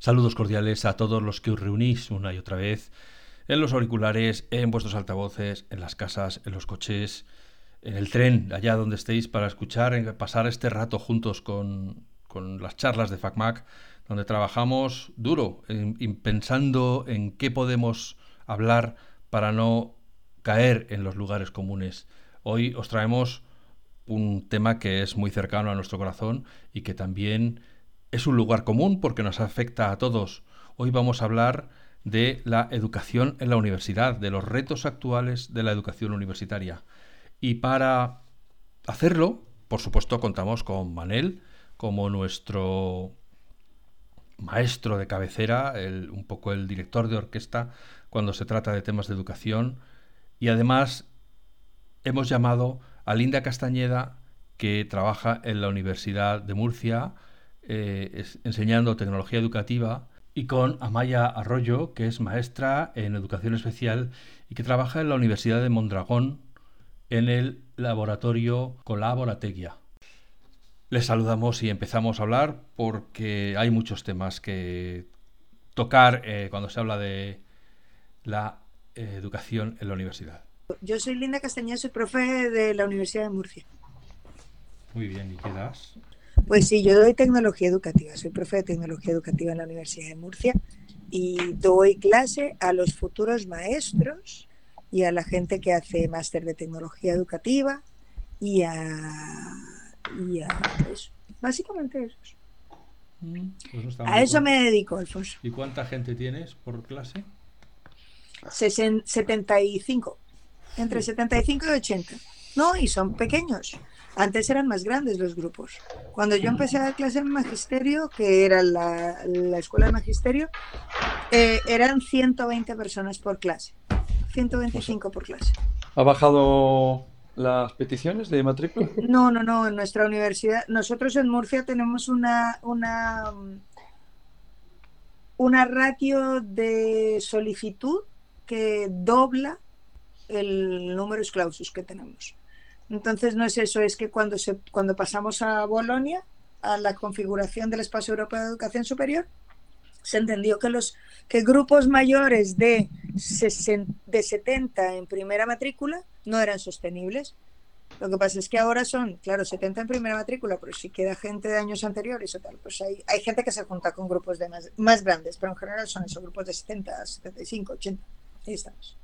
Saludos cordiales a todos los que os reunís una y otra vez en los auriculares, en vuestros altavoces, en las casas, en los coches, en el tren, allá donde estéis, para escuchar, pasar este rato juntos con, las charlas de FacMac, donde trabajamos duro, pensando en qué podemos hablar para no caer en los lugares comunes. Hoy os traemos un tema que es muy cercano a nuestro corazón y que también es un lugar común porque nos afecta a todos. Hoy vamos a hablar de la educación en la universidad, de los retos actuales de la educación universitaria. Y para hacerlo, por supuesto, contamos con Manel como nuestro maestro de cabecera, un poco el director de orquesta cuando se trata de temas de educación. Y además hemos llamado a Linda Castañeda, que trabaja en la Universidad de Murcia, eh, enseñando tecnología educativa, y con Amaya Arroyo, que es maestra en educación especial y que trabaja en la Universidad de Mondragón en el laboratorio Colaborategia. Les saludamos y empezamos a hablar porque hay muchos temas que tocar eh, cuando se habla de la eh, educación en la universidad. Yo soy Linda Castañeda, soy profe de la Universidad de Murcia. Muy bien, ¿y qué das? Pues sí, yo doy tecnología educativa, soy profe de tecnología educativa en la Universidad de Murcia y doy clase a los futuros maestros y a la gente que hace máster de tecnología educativa y a, y a eso, básicamente eso. Mm, pues a eso me dedico, Alfonso. ¿Y cuánta gente tienes por clase? 75, entre 75 y 80. No, y son pequeños. Antes eran más grandes los grupos. Cuando yo empecé a dar clase en magisterio, que era la, escuela de magisterio, eh, eran 120 personas por clase. 125 por clase. ¿Ha bajado las peticiones de matrícula? No, no, no. En nuestra universidad, nosotros en Murcia tenemos una, una, una ratio de solicitud que dobla el número de clausus que tenemos. Entonces no es eso, es que cuando, se, cuando pasamos a Bolonia, a la configuración del Espacio Europeo de Educación Superior, se entendió que los que grupos mayores de, de 70 en primera matrícula no eran sostenibles. Lo que pasa es que ahora son, claro, 70 en primera matrícula, pero si queda gente de años anteriores o tal, pues hay, hay gente que se junta con grupos de más, más grandes, pero en general son esos grupos de 70, 75, 80. Ahí estamos.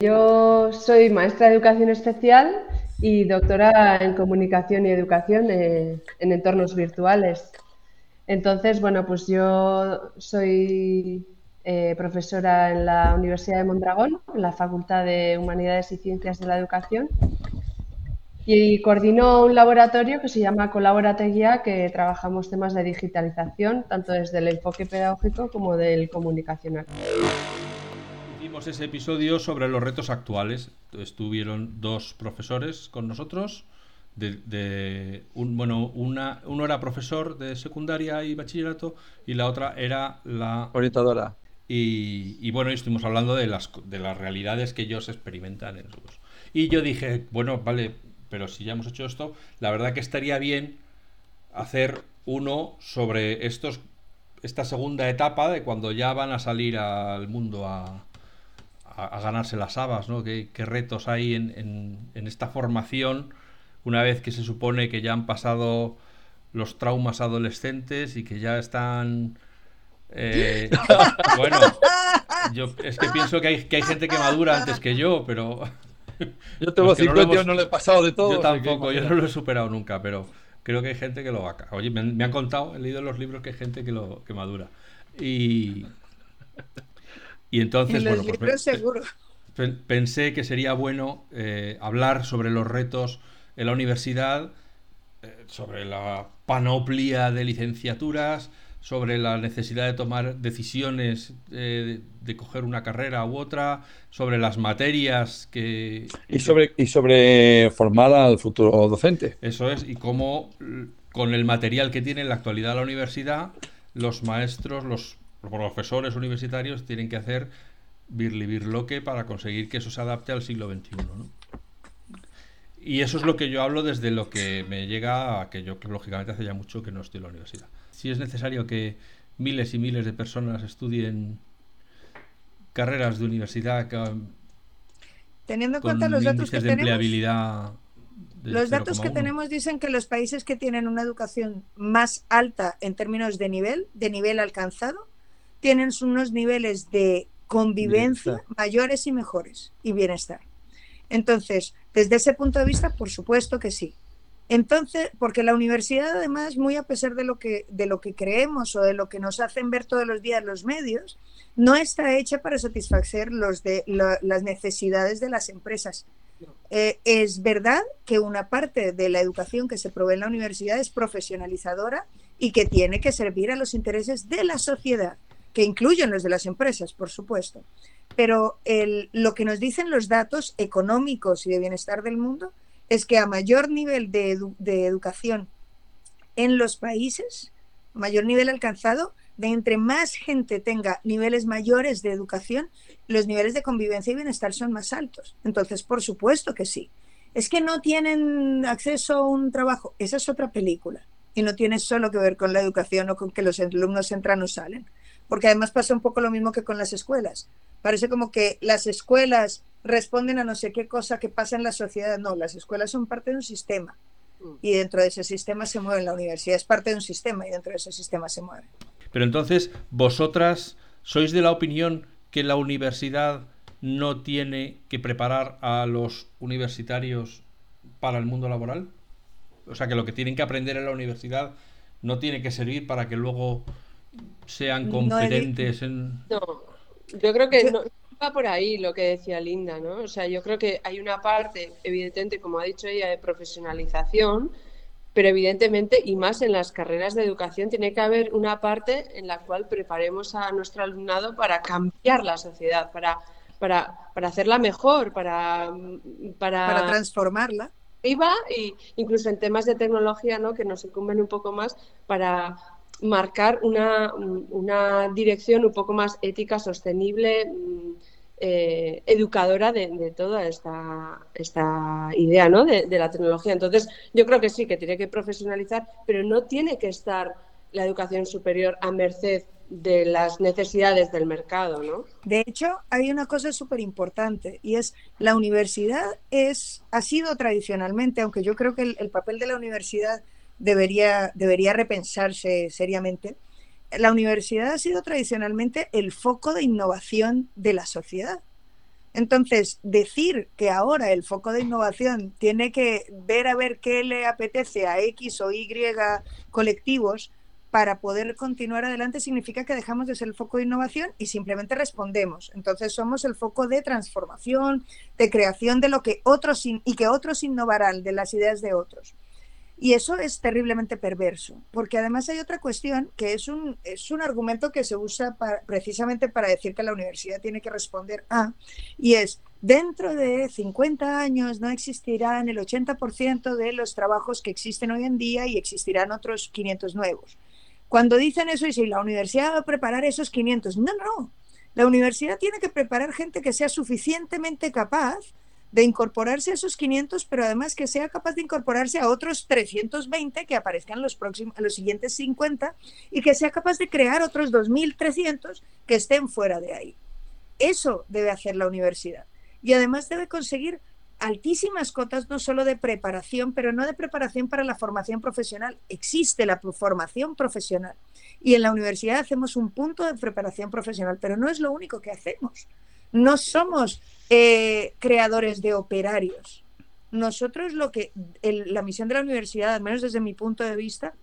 Yo soy maestra de educación especial y doctora en comunicación y educación en, entornos virtuales. Entonces, bueno, pues yo soy eh, profesora en la Universidad de Mondragón, en la Facultad de Humanidades y Ciencias de la Educación, y coordino un laboratorio que se llama Colaborateguía, que trabajamos temas de digitalización, tanto desde el enfoque pedagógico como del comunicacional ese episodio sobre los retos actuales. Estuvieron dos profesores con nosotros. De, un, bueno, una, uno era profesor de secundaria y bachillerato y la otra era la orientadora. Y, y bueno, estuvimos hablando de las, de las realidades que ellos experimentan en sus. Y yo dije, bueno, vale, pero si ya hemos hecho esto, la verdad que estaría bien hacer uno sobre estos esta segunda etapa de cuando ya van a salir al mundo a, a, ganarse las habas, ¿no? ¿Qué, retos hay en, esta formación una vez que se supone que ya han pasado los traumas adolescentes y que ya están... Eh, bueno, yo es que pienso que hay, que hay gente que madura antes que yo, pero... Yo tengo 50 no, no le he pasado de todo. Yo tampoco, yo no lo he superado nunca, pero creo que hay gente que lo va Oye, me, me, han contado, he leído en los libros que hay gente que lo que madura. Y, y entonces, bueno, pues, pensé que sería bueno eh, hablar sobre los retos en la universidad, eh, sobre la panoplia de licenciaturas, sobre la necesidad de tomar decisiones eh, de, coger una carrera u otra, sobre las materias que... Y sobre, y sobre formar al futuro docente. Eso es, y cómo con el material que tiene en la actualidad la universidad, los maestros, los los profesores universitarios tienen que hacer birli para conseguir que eso se adapte al siglo XXI. Y eso es lo que yo hablo desde lo que me llega a que yo, lógicamente, hace ya mucho que no estoy en la universidad. Si es necesario que miles y miles de personas estudien carreras de universidad teniendo en cuenta los datos que de empleabilidad los datos que tenemos dicen que los países que tienen una educación más alta en términos de nivel, de nivel alcanzado, tienen unos niveles de convivencia mayores y mejores y bienestar. Entonces, desde ese punto de vista, por supuesto que sí. Entonces, porque la universidad además, muy a pesar de lo que, de lo que creemos o de lo que nos hacen ver todos los días los medios, no está hecha para satisfacer los de, las necesidades de las empresas. Eh, es verdad que una parte de la educación que se provee en la universidad es profesionalizadora y que tiene que servir a los intereses de la sociedad, que incluyen los de las empresas, por supuesto. Pero lo que nos dicen los datos económicos y de bienestar del mundo es que a mayor nivel de, de educación en los países, mayor nivel alcanzado, de entre más gente tenga niveles mayores de educación, los niveles de convivencia y bienestar son más altos. Entonces, por supuesto que sí. Es que no tienen acceso a un trabajo. Esa es otra película. Y no tiene solo que ver con la educación o con que los alumnos entran o salen. Porque además pasa un poco lo mismo que con las escuelas. Parece como que las escuelas responden a no sé qué cosa que pasa en la sociedad. No, las escuelas son parte de un sistema. Y dentro de ese sistema se mueve la universidad. Es parte de un sistema y dentro de ese sistema se mueve. Pero entonces, vosotras sois de la opinión que la universidad no tiene que preparar a los universitarios para el mundo laboral? O sea, que lo que tienen que aprender en la universidad no tiene que servir para que luego sean competentes en... No, yo creo que no va por ahí lo que decía Linda, ¿no? O sea, yo creo que hay una parte, evidentemente, como ha dicho ella, de profesionalización, pero evidentemente, y más en las carreras de educación, tiene que haber una parte en la cual preparemos a nuestro alumnado para cambiar la sociedad, para, para, para hacerla mejor, para, para, para transformarla. Iba, y incluso en temas de tecnología, ¿no? que nos incumben un poco más, para marcar una, una dirección un poco más ética, sostenible, mm, eh, educadora de, toda esta, esta idea ¿no? de, la tecnología. Entonces, yo creo que sí, que tiene que profesionalizar, pero no tiene que estar la educación superior a merced de las necesidades del mercado, ¿no? De hecho, hay una cosa súper importante y es la universidad es, ha sido tradicionalmente, aunque yo creo que el, el papel de la universidad debería, debería repensarse seriamente, la universidad ha sido tradicionalmente el foco de innovación de la sociedad. Entonces, decir que ahora el foco de innovación tiene que ver a ver qué le apetece a X o Y colectivos para poder continuar adelante significa que dejamos de ser el foco de innovación y simplemente respondemos. Entonces somos el foco de transformación, de creación de lo que otros y que otros innovarán de las ideas de otros. Y eso es terriblemente perverso, porque además hay otra cuestión que es un, es un argumento que se usa precisamente para decir que la universidad tiene que responder a, y es, dentro de 50 años no existirán el 80% de los trabajos que existen hoy en día y existirán otros 500 nuevos. Cuando dicen eso, y si la universidad va a preparar esos 500, no, no, la universidad tiene que preparar gente que sea suficientemente capaz de incorporarse a esos 500, pero además que sea capaz de incorporarse a otros 320 que aparezcan los, próximos, los siguientes 50 y que sea capaz de crear otros 2.300 que estén fuera de ahí. Eso debe hacer la universidad. Y además debe conseguir altísimas cotas no solo de preparación, pero no de preparación para la formación profesional. Existe la formación profesional y en la universidad hacemos un punto de preparación profesional, pero no es lo único que hacemos. No somos eh, creadores de operarios. Nosotros lo que, la misión de la universidad, al menos desde mi punto de vista,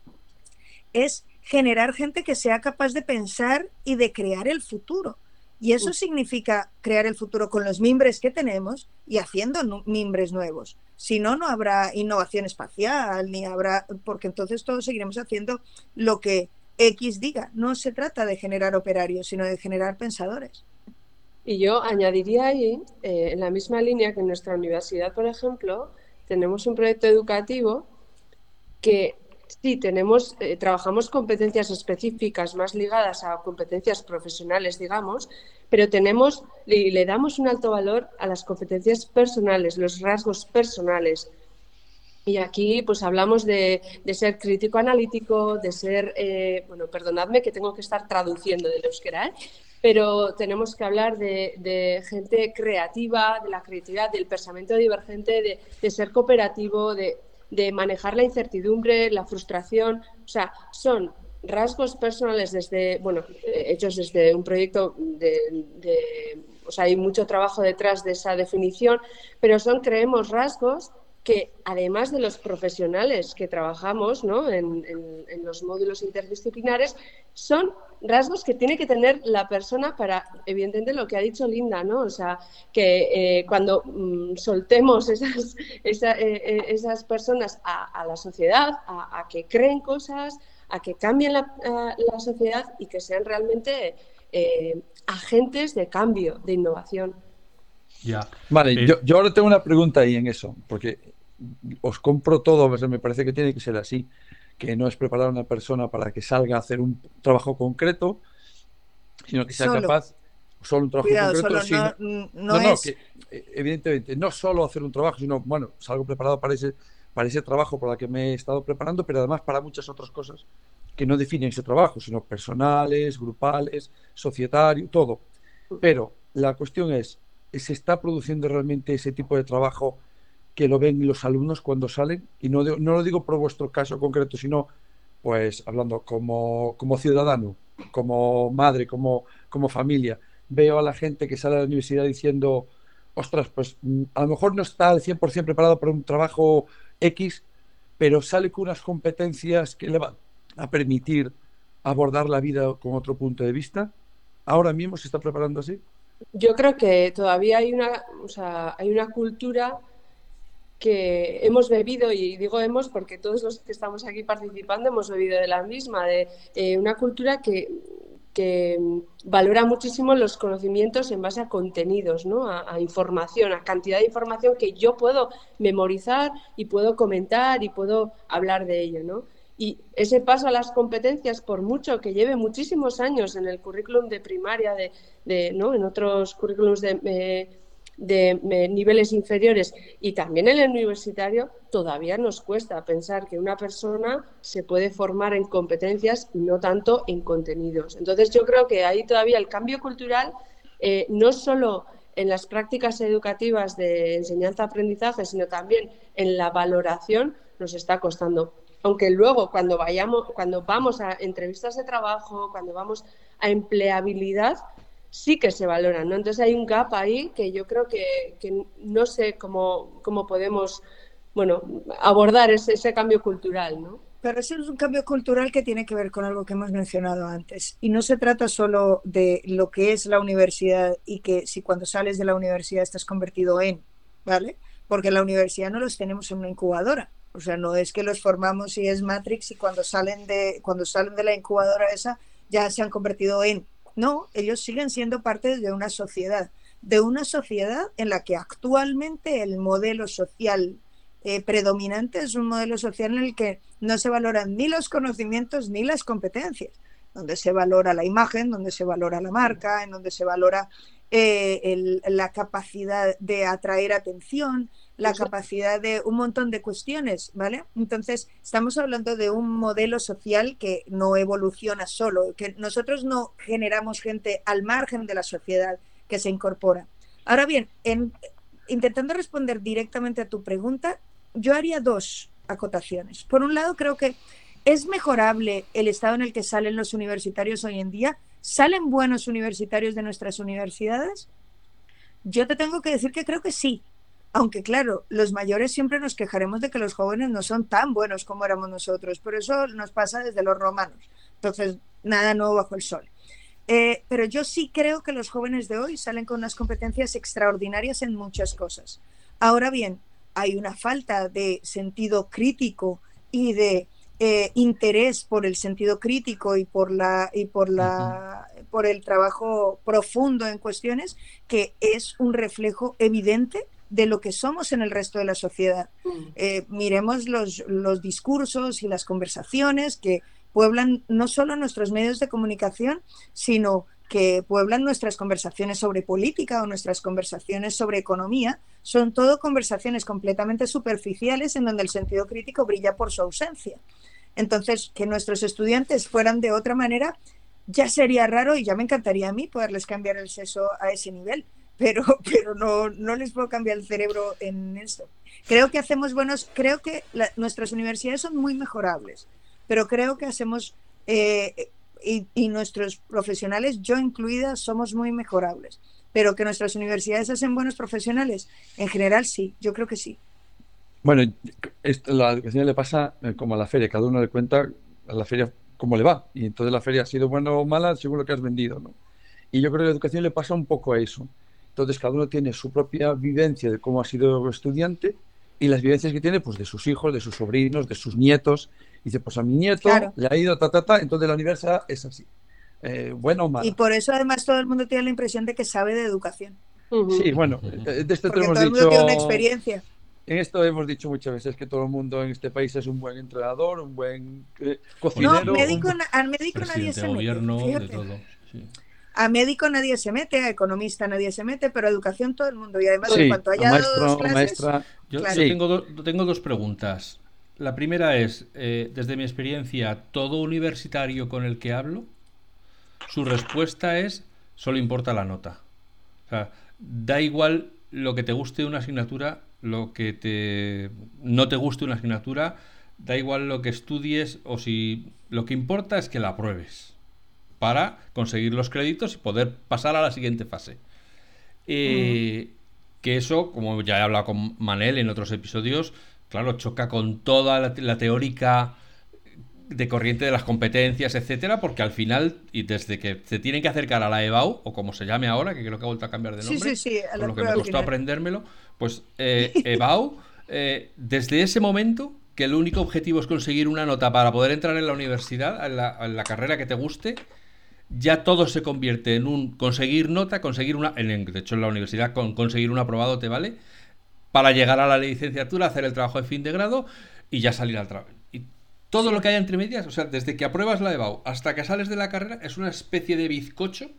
es generar gente que sea capaz de pensar y de crear el futuro. Y eso significa crear el futuro con los mimbres que tenemos y haciendo mimbres nuevos. Si no, no habrá innovación espacial, ni habrá, porque entonces todos seguiremos haciendo lo que X diga. No se trata de generar operarios, sino de generar pensadores. Y yo añadiría ahí, eh, en la misma línea que en nuestra universidad, por ejemplo, tenemos un proyecto educativo que sí tenemos, eh, trabajamos competencias específicas más ligadas a competencias profesionales, digamos, pero tenemos y le damos un alto valor a las competencias personales, los rasgos personales. Y aquí pues hablamos de, ser crítico analítico, de ser, eh, bueno, perdonadme que tengo que estar traduciendo del euskera, ¿eh? pero tenemos que hablar de, gente creativa, de la creatividad, del pensamiento divergente, de, ser cooperativo, de, manejar la incertidumbre, la frustración. O sea, son rasgos personales desde, bueno, hechos desde un proyecto de, o sea, hay mucho trabajo detrás de esa definición, pero son, creemos, rasgos que además de los profesionales que trabajamos ¿no? en, los módulos interdisciplinares, son rasgos que tiene que tener la persona para, evidentemente, lo que ha dicho Linda, ¿no? O sea, que eh, cuando mm, soltemos esas, eh, eh, esas personas a, la sociedad, a, que creen cosas, a que cambien la, la sociedad y que sean realmente agentes de cambio, de innovación. Ya. Vale, yo, yo, ahora tengo una pregunta ahí en eso, porque os compro todo, me parece que tiene que ser así, que no es preparar a una persona para que salga a hacer un trabajo concreto, sino que sea capaz, solo un trabajo concreto, sino, no, no, que, eh, evidentemente, no solo hacer un trabajo, sino, bueno, salgo preparado para ese, para ese trabajo por el que me he estado preparando, pero además para muchas otras cosas que no definen ese trabajo, sino personales, grupales, societario, todo. Pero la cuestión es, ¿se está produciendo realmente ese tipo de trabajo que lo ven los alumnos cuando salen, y no, no lo digo por vuestro caso concreto, sino pues hablando como, como ciudadano, como madre, como, como familia, veo a la gente que sale de la universidad diciendo, ostras, pues mm, a lo mejor no está al 100% preparado para un trabajo X, pero sale con unas competencias que le van a permitir abordar la vida con otro punto de vista. Ahora mismo se está preparando así. Yo creo que todavía hay una, o sea, hay una cultura que hemos bebido, y digo hemos porque todos los que estamos aquí participando hemos bebido de la misma, de eh, una cultura que, que, valora muchísimo los conocimientos en base a contenidos, ¿no? A, información, a cantidad de información que yo puedo memorizar y puedo comentar y puedo hablar de ello. ¿no? Y ese paso a las competencias, por mucho que lleve muchísimos años en el currículum de primaria, de, ¿no? en otros currículums de... Eh, de niveles inferiores y también en el universitario, todavía nos cuesta pensar que una persona se puede formar en competencias y no tanto en contenidos. Entonces yo creo que ahí todavía el cambio cultural, eh, no solo en las prácticas educativas de enseñanza-aprendizaje, sino también en la valoración, nos está costando. Aunque luego cuando vayamos, cuando vamos a entrevistas de trabajo, cuando vamos a empleabilidad, sí que se valoran, ¿no? Entonces hay un gap ahí que yo creo que, no sé cómo, cómo podemos, bueno, abordar ese, ese cambio cultural, ¿no? Pero ese es un cambio cultural que tiene que ver con algo que hemos mencionado antes. Y no se trata solo de lo que es la universidad y que si cuando sales de la universidad estás convertido en, ¿vale? Porque la universidad no los tenemos en una incubadora. O sea, no es que los formamos y es Matrix y cuando salen de, cuando salen de la incubadora esa ya se han convertido en. No, ellos siguen siendo parte de una sociedad, de una sociedad en la que actualmente el modelo social eh, predominante es un modelo social en el que no se valoran ni los conocimientos ni las competencias, donde se valora la imagen, donde se valora la marca, en donde se valora eh, la capacidad de atraer atención, la capacidad de un montón de cuestiones, ¿vale? Entonces, estamos hablando de un modelo social que no evoluciona solo, que nosotros no generamos gente al margen de la sociedad que se incorpora. Ahora bien, en, intentando responder directamente a tu pregunta, yo haría dos acotaciones. Por un lado, creo que es mejorable el estado en el que salen los universitarios hoy en día. ¿Salen buenos universitarios de nuestras universidades? Yo te tengo que decir que creo que sí, aunque claro, los mayores siempre nos quejaremos de que los jóvenes no son tan buenos como éramos nosotros, pero eso nos pasa desde los romanos. Entonces, nada nuevo bajo el sol. Eh, pero yo sí creo que los jóvenes de hoy salen con unas competencias extraordinarias en muchas cosas. Ahora bien, hay una falta de sentido crítico y de eh, interés por el sentido crítico y por la y por la por el trabajo profundo en cuestiones que es un reflejo evidente de lo que somos en el resto de la sociedad. Mm. Eh, miremos los, los, discursos y las conversaciones que pueblan no solo nuestros medios de comunicación, sino que pueblan nuestras conversaciones sobre política o nuestras conversaciones sobre economía, son todo conversaciones completamente superficiales en donde el sentido crítico brilla por su ausencia. Entonces, que nuestros estudiantes fueran de otra manera, ya sería raro y ya me encantaría a mí poderles cambiar el sexo a ese nivel, pero, pero no, no les puedo cambiar el cerebro en esto. Creo que hacemos buenos, creo que nuestras universidades son muy mejorables, pero creo que hacemos eh, y, nuestros profesionales, yo incluida, somos muy mejorables. Pero que nuestras universidades hacen buenos profesionales, en general sí, yo creo que sí. Bueno, esto, la educación le pasa eh, como a la feria, cada uno le cuenta a la feria cómo le va. Y entonces la feria ha sido buena o mala según lo que has vendido. ¿no? Y yo creo que la educación le pasa un poco a eso. Entonces cada uno tiene su propia vivencia de cómo ha sido estudiante y las vivencias que tiene pues de sus hijos, de sus sobrinos, de sus nietos dice, pues a mi nieto le ha ido ta, ta, ta, entonces la universidad es así. Eh, bueno o malo. Y por eso además todo el mundo tiene la impresión de que sabe de educación. Sí, bueno, de esto Porque todo el mundo tiene una experiencia. En esto hemos dicho muchas veces que todo el mundo en este país es un buen entrenador, un buen eh, cocinero. No, médico, al médico nadie se mete. A médico nadie se mete, a economista nadie se mete, pero a educación todo el mundo. Y además, en cuanto haya dos clases, maestra, yo, tengo, tengo dos preguntas. La primera es, eh, desde mi experiencia, todo universitario con el que hablo, su respuesta es, solo importa la nota. O sea, da igual lo que te guste una asignatura, lo que te no te guste una asignatura, da igual lo que estudies o si lo que importa es que la apruebes para conseguir los créditos y poder pasar a la siguiente fase. Eh, que eso, como ya he hablado con Manel en otros episodios, claro, choca con toda la, teórica de corriente de las competencias, etcétera, porque al final, y desde que se tienen que acercar a la EBAU, o como se llame ahora, que creo que ha vuelto a cambiar de nombre, por lo que me costó aprendérmelo, pues eh, EBAU, eh, desde ese momento, que el único objetivo es conseguir una nota para poder entrar en la universidad, en la, carrera que te guste, ya todo se convierte en un conseguir nota, conseguir una, en, de hecho en la universidad con conseguir un aprobado te vale, para llegar a la licenciatura, hacer el trabajo de fin de grado y ya salir al trabajo. Y todo lo que hay entre medias, o sea, desde que apruebas la EBAU hasta que sales de la carrera, es una especie de bizcocho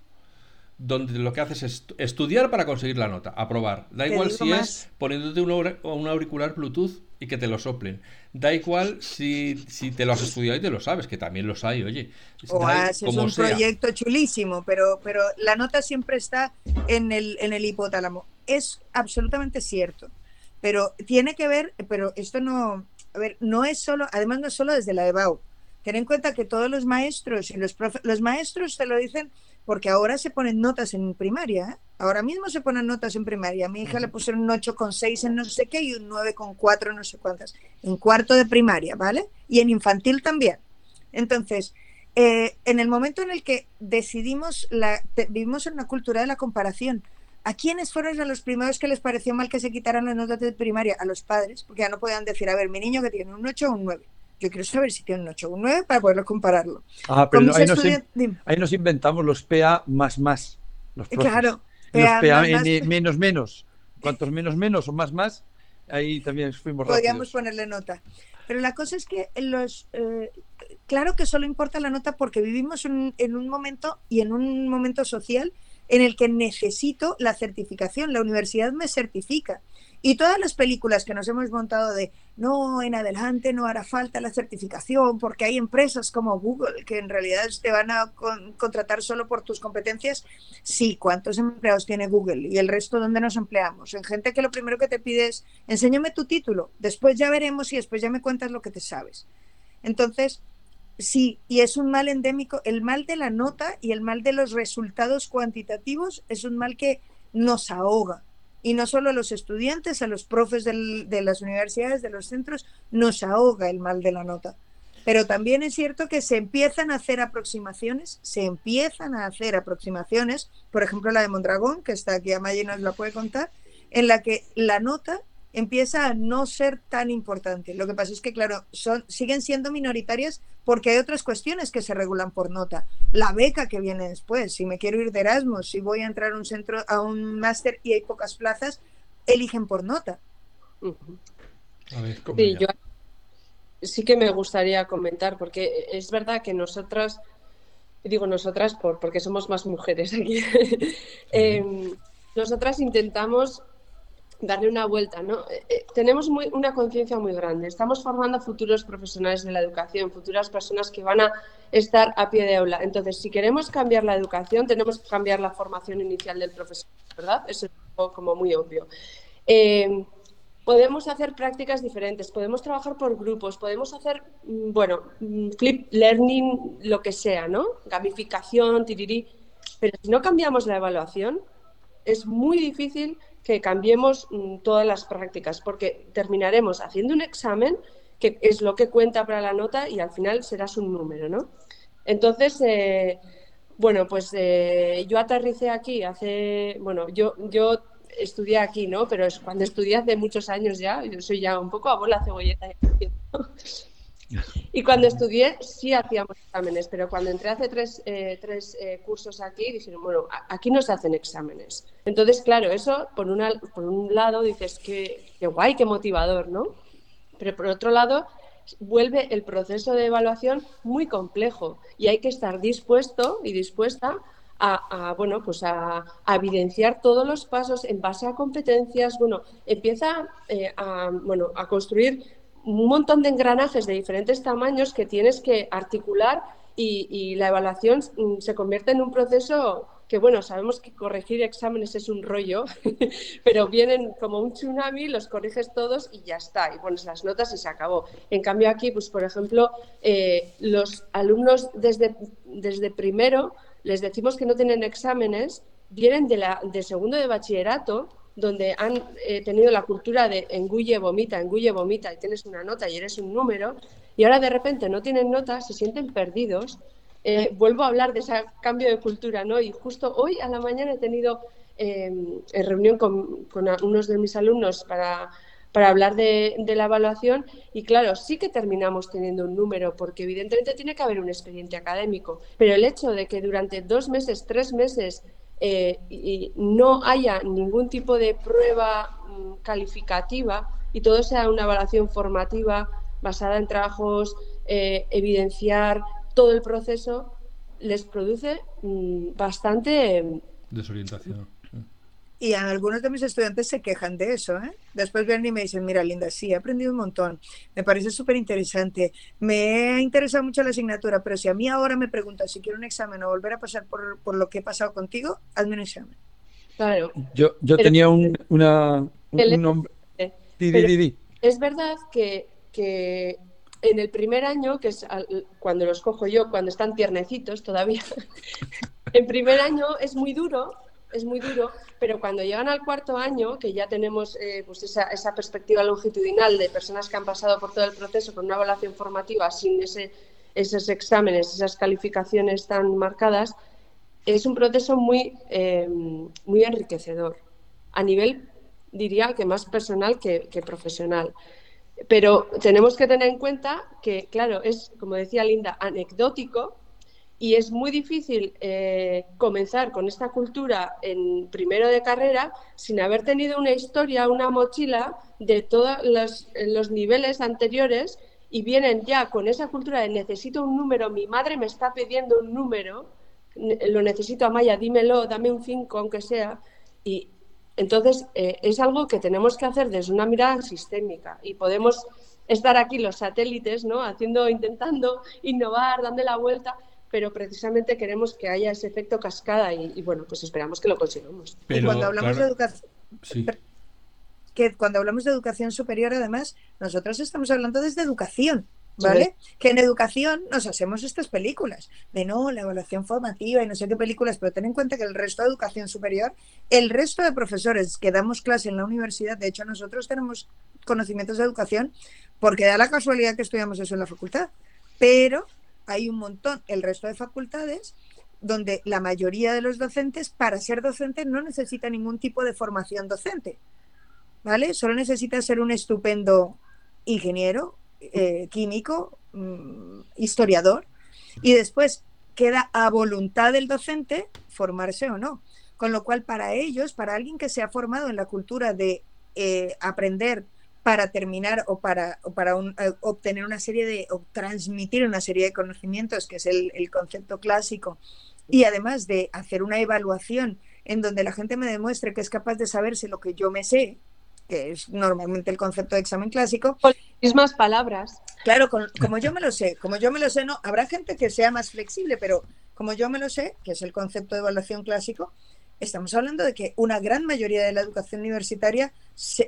donde lo que haces es estudiar para conseguir la nota, aprobar. Da igual si es poniéndote un, auricular Bluetooth y que te lo soplen. Da igual si, si, te lo has estudiado y te lo sabes, que también los hay, oye. O haces un proyecto chulísimo, pero, pero la nota siempre está en el, en el hipotálamo. Es absolutamente cierto. Pero tiene que ver, pero esto no, a ver, no es solo, además no es solo desde la EBAU. Ten en cuenta que todos los maestros y los profes, los maestros te lo dicen porque ahora se ponen notas en primaria, ahora mismo se ponen notas en primaria. A mi hija le pusieron un 8,6 en no sé qué y un 9,4 no sé cuántas, en cuarto de primaria, ¿vale? Y en infantil también. Entonces, eh, en el momento en el que decidimos, la, vivimos en una cultura de la comparación, ¿A quiénes fueron a los primeros que les pareció mal que se quitaran las notas de primaria? A los padres, porque ya no podían decir, a ver, mi niño que tiene un 8 o un 9. Yo quiero saber si tiene un 8 o un 9 para poderlo compararlo. Ah, pero ahí, nos, inventamos los PA más más. Los claro. PA, PA menos menos. Cuantos menos menos o más más, ahí también fuimos Podríamos ponerle nota. Pero la cosa es que los, eh, claro que solo importa la nota porque vivimos en un momento y en un momento social en el que necesito la certificación, la universidad me certifica. Y todas las películas que nos hemos montado de no, en adelante no hará falta la certificación porque hay empresas como Google que en realidad te van a contratar solo por tus competencias. Sí, ¿cuántos empleados tiene Google? ¿Y el resto dónde nos empleamos? En gente que lo primero que te pide es enséñame tu título, después ya veremos y después ya me cuentas lo que te sabes. Entonces, Sí, y es un mal endémico. El mal de la nota y el mal de los resultados cuantitativos es un mal que nos ahoga. Y no solo a los estudiantes, a los profes de las universidades, de los centros, nos ahoga el mal de la nota. Pero también es cierto que se empiezan a hacer aproximaciones, se empiezan a hacer aproximaciones, por ejemplo la de Mondragón, que está aquí, Amaya nos la puede contar, en la que la nota empieza a no ser tan importante. Lo que pasa es que, claro, son, siguen siendo minoritarias porque hay otras cuestiones que se regulan por nota. La beca que viene después, si me quiero ir de Erasmus, si voy a entrar a un centro, a un máster y hay pocas plazas, eligen por nota. sí, yo sí que me gustaría comentar, porque es verdad que nosotras digo nosotras por, porque somos más mujeres aquí, em, nosotras intentamos darle una vuelta, ¿no? Eh, eh, tenemos una conciencia muy grande. Estamos formando futuros profesionales de la educación, futuras personas que van a estar a pie de aula. Entonces, si queremos cambiar la educación, tenemos que cambiar la formación inicial del profesor, ¿verdad? Eso es como muy obvio. Eh, podemos hacer prácticas diferentes, podemos trabajar por grupos, podemos hacer, mm, bueno, mm, flip learning, lo que sea, ¿no? Gamificación, tirirí. Pero si no cambiamos la evaluación, es muy difícil que cambiemos mm, todas las prácticas, porque terminaremos haciendo un examen que es lo que cuenta para la nota y al final serás un número, ¿no? Entonces, eh, bueno, pues eh, yo aterricé aquí hace, bueno, yo, yo estudié aquí, ¿no? Pero es cuando estudié hace muchos años ya, yo soy ya un poco abuela cebolleta. Y cuando estudié sí hacíamos exámenes, pero cuando entré hace tres, eh, tres eh, cursos aquí, dijeron, bueno, aquí no se hacen exámenes. Entonces, claro, eso por, una, por un lado dices que, que guay, qué motivador, ¿no? Pero por otro lado, vuelve el proceso de evaluación muy complejo y hay que estar dispuesto y dispuesta a, bueno, pues a, evidenciar todos los pasos en base a competencias. Bueno, empieza eh, a, bueno, a construir un montón de engranajes de diferentes tamaños que tienes que articular y, la evaluación mm, se convierte en un proceso que, bueno, sabemos que corregir exámenes es un rollo, pero vienen como un tsunami, los corriges todos y ya está, y pones las notas y se acabó. En cambio aquí, pues por ejemplo, eh, los alumnos desde, desde primero les decimos que no tienen exámenes, vienen de, la, de segundo de bachillerato donde han eh, tenido la cultura de engulle, vomita, engulle, vomita, y tienes una nota y eres un número, y ahora de repente no tienen notas, se sienten perdidos. Eh, vuelvo a hablar de ese cambio de cultura, ¿no? Y justo hoy a la mañana he tenido eh, reunión con, unos de mis alumnos para, para hablar de, de, la evaluación y claro, sí que terminamos teniendo un número porque evidentemente tiene que haber un expediente académico, pero el hecho de que durante dos meses, tres meses eh, y no haya ningún tipo de prueba mm, calificativa y todo sea una evaluación formativa basada en trabajos, eh, evidenciar todo el proceso, les produce mm, bastante... Mm, Desorientación. Y algunos de mis estudiantes se quejan de eso. ¿eh? Después vienen y me dicen, mira, Linda, sí, he aprendido un montón. Me parece súper interesante. Me ha interesado mucho la asignatura, pero si a mí ahora me preguntas si quiero un examen o volver a pasar por, por lo que he pasado contigo, hazme un examen. Claro. Yo, yo tenía un, una, un nombre. Es verdad que, que en el primer año, que es cuando los cojo yo, cuando están tiernecitos todavía, en primer año es muy duro es muy duro, pero cuando llegan al cuarto año, que ya tenemos eh, pues esa, perspectiva longitudinal de personas que han pasado por todo el proceso con una evaluación formativa sin ese, esos exámenes, esas calificaciones tan marcadas, es un proceso muy, eh, muy enriquecedor, a nivel, diría que más personal que profesional. Pero tenemos que tener en cuenta que, claro, es, como decía Linda, anecdótico, y es muy difícil eh, comenzar con esta cultura en primero de carrera sin haber tenido una historia, una mochila de todos los, los, niveles anteriores y vienen ya con esa cultura de necesito un número, mi madre me está pidiendo un número, lo necesito a Maya, dímelo, dame un 5 aunque sea. Y entonces eh, es algo que tenemos que hacer desde una mirada sistémica y podemos estar aquí los satélites, ¿no? Haciendo, intentando innovar, dando la vuelta, pero precisamente queremos que haya ese efecto cascada y, bueno, pues esperamos que lo consigamos. y cuando hablamos de educación... Que cuando hablamos de educación superior, además, nosotros estamos hablando desde educación, ¿vale? Que en educación nos hacemos estas películas de no, la evaluación formativa y no sé qué películas, pero ten en cuenta que el resto de educación superior, el resto de profesores que damos clase en la universidad, de hecho nosotros tenemos conocimientos de educación porque da la casualidad que estudiamos eso en la facultad, pero hay un montón, el resto de facultades, donde la mayoría de los docentes, para ser docentes, no necesita ningún tipo de formación docente. ¿Vale? Solo necesita ser un estupendo ingeniero, eh, químico, mm, historiador, y después queda a voluntad del docente formarse o no. Con lo cual, para ellos, para alguien que se ha formado en la cultura de eh, aprender para terminar o para, para eh, obtener una serie de, o transmitir una serie de conocimientos, que es el, el concepto clásico, y además de hacer una evaluación en donde la gente me demuestre que es capaz de saber si lo que yo me sé, que es normalmente el concepto de examen clásico. Con mismas palabras. Claro, como yo me lo sé, como yo me lo sé, no, habrá gente que sea más flexible, pero como yo me lo sé, que es el concepto de evaluación clásico, estamos hablando de que una gran mayoría de la educación universitaria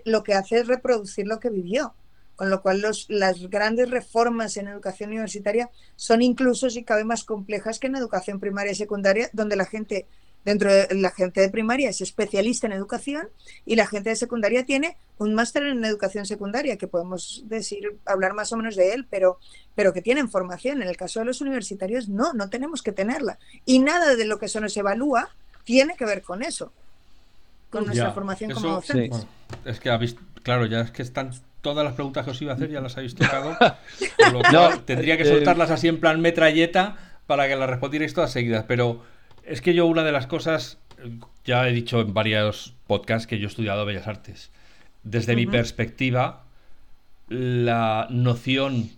lo que hace es reproducir lo que vivió. Con lo cual los, las grandes reformas en educación universitaria son incluso, si cabe, más complejas que en educación primaria y secundaria, donde la gente Dentro de la gente de primaria es especialista en educación y la gente de secundaria tiene un máster en educación secundaria, que podemos decir, hablar más o menos de él, pero, pero que tienen formación. En el caso de los universitarios, no, no tenemos que tenerla. Y nada de lo que se nos evalúa tiene que ver con eso, con nuestra formación como docentes. es que habéis, claro, ya es que están todas las preguntas que os iba a hacer, ya las habéis tocado. tendría que soltarlas así en plan metralleta para que las respondierais todas seguidas, pero es que yo una de las cosas, ya he dicho en varios podcasts que yo he estudiado Bellas Artes. Desde mi perspectiva, la noción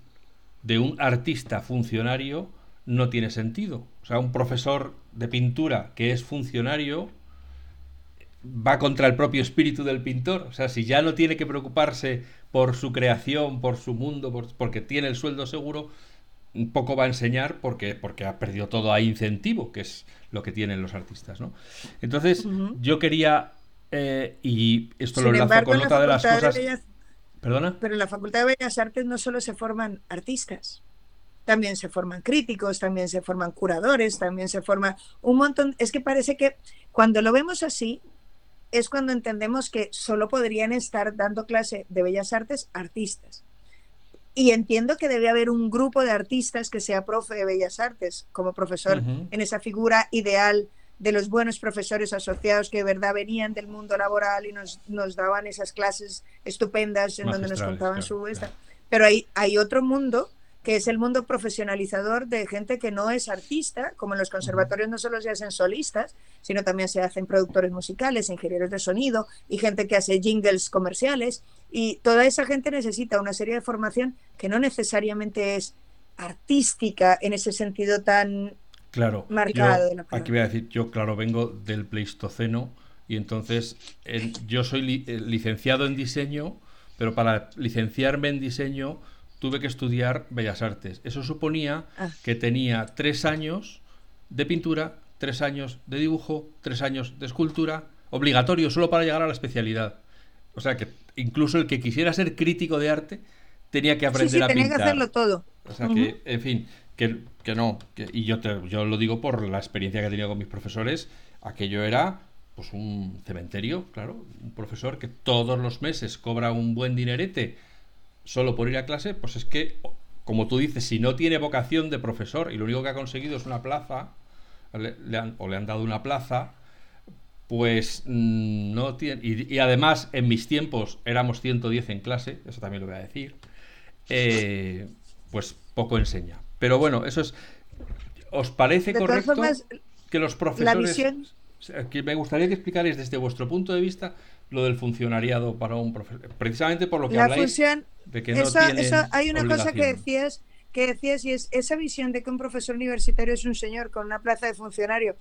de un artista funcionario no tiene sentido. O sea, un profesor de pintura que es funcionario va contra el propio espíritu del pintor. O sea, si ya no tiene que preocuparse por su creación, por su mundo, porque tiene el sueldo seguro, poco va a enseñar porque, porque ha perdido todo ahí incentivo, que es lo que tienen los artistas, ¿no? Entonces, yo quería, eh, y esto lo enlazo con otra de las cosas... ¿Perdona? Pero en la Facultad de Bellas Artes no solo se forman artistas, también se forman críticos, también se forman curadores, también se forma un montón. Es que parece que cuando lo vemos así, es cuando entendemos que solo podrían estar dando clase de bellas artes artistas. Y entiendo que debe haber un grupo de artistas que sea profe de Bellas Artes, como profesor en esa figura ideal de los buenos profesores asociados que de verdad venían del mundo laboral y nos, nos daban esas clases estupendas en donde nos contaban su... Pero hay, hay otro mundo que es el mundo profesionalizador de gente que no es artista, como en los conservatorios no solo se hacen solistas, sino también se hacen productores musicales, ingenieros de sonido y gente que hace jingles comerciales. Y toda esa gente necesita una serie de formación que no necesariamente es artística en ese sentido tan claro, marcado. aquí voy a decir, yo claro, vengo del Pleistoceno y entonces yo soy eh, licenciado en diseño, pero para licenciarme en diseño tuve que estudiar Bellas Artes. Eso suponía ah. que tenía tres años de pintura, tres años de dibujo, tres años de escultura, obligatorio solo para llegar a la especialidad. O sea que incluso el que quisiera ser crítico de arte tenía que aprender sí, sí, a tenía que hacerlo todo. O sea que, en fin, que, no. y yo, te, yo lo digo por la experiencia que he tenido con mis profesores. Aquello era pues un cementerio, claro. Un profesor que todos los meses cobra un buen dinerete solo por ir a clase, pues es que, como tú dices, si no tiene vocación de profesor y lo único que ha conseguido es una plaza, le, han, o le han dado una plaza, pues mm, no tiene... Y, además, en mis tiempos éramos 110 en clase, eso también lo voy a decir, eh, pues poco enseña. Pero bueno, eso es... ¿Os parece correcto que los profesores... Que me gustaría que explicarais desde vuestro punto de vista lo del funcionariado para un profesor. Precisamente por lo que la habláis de que no hay una cosa que decías que decías y es esa visión de que un profesor universitario es un señor con una plaza de funcionario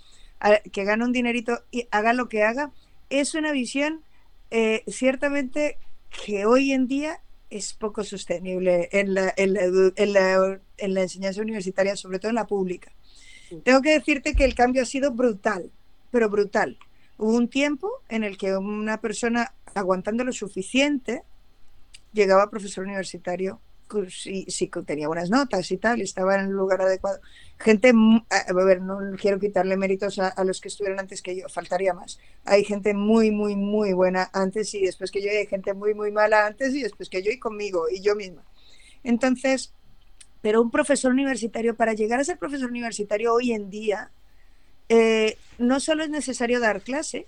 que gana un dinerito y haga lo que haga, es una visión eh, ciertamente que hoy en día es poco sostenible en la, en, la, en la enseñanza universitaria, sobre todo en la pública. Tengo que decirte que el cambio ha sido brutal, pero brutal. Hubo un tiempo en el que una persona aguantando lo suficiente llegaba a profesor universitario si, si tenía buenas notas y tal, estaba en el lugar adecuado. Gente, a ver, no quiero quitarle méritos a, los que estuvieron antes que yo, faltaría más. Hay gente muy, muy, muy buena antes y después que yo, y hay gente muy, muy mala antes y después que yo y conmigo y yo misma. Entonces, pero un profesor universitario, para llegar a ser profesor universitario hoy en día, eh, no solo es necesario dar clase,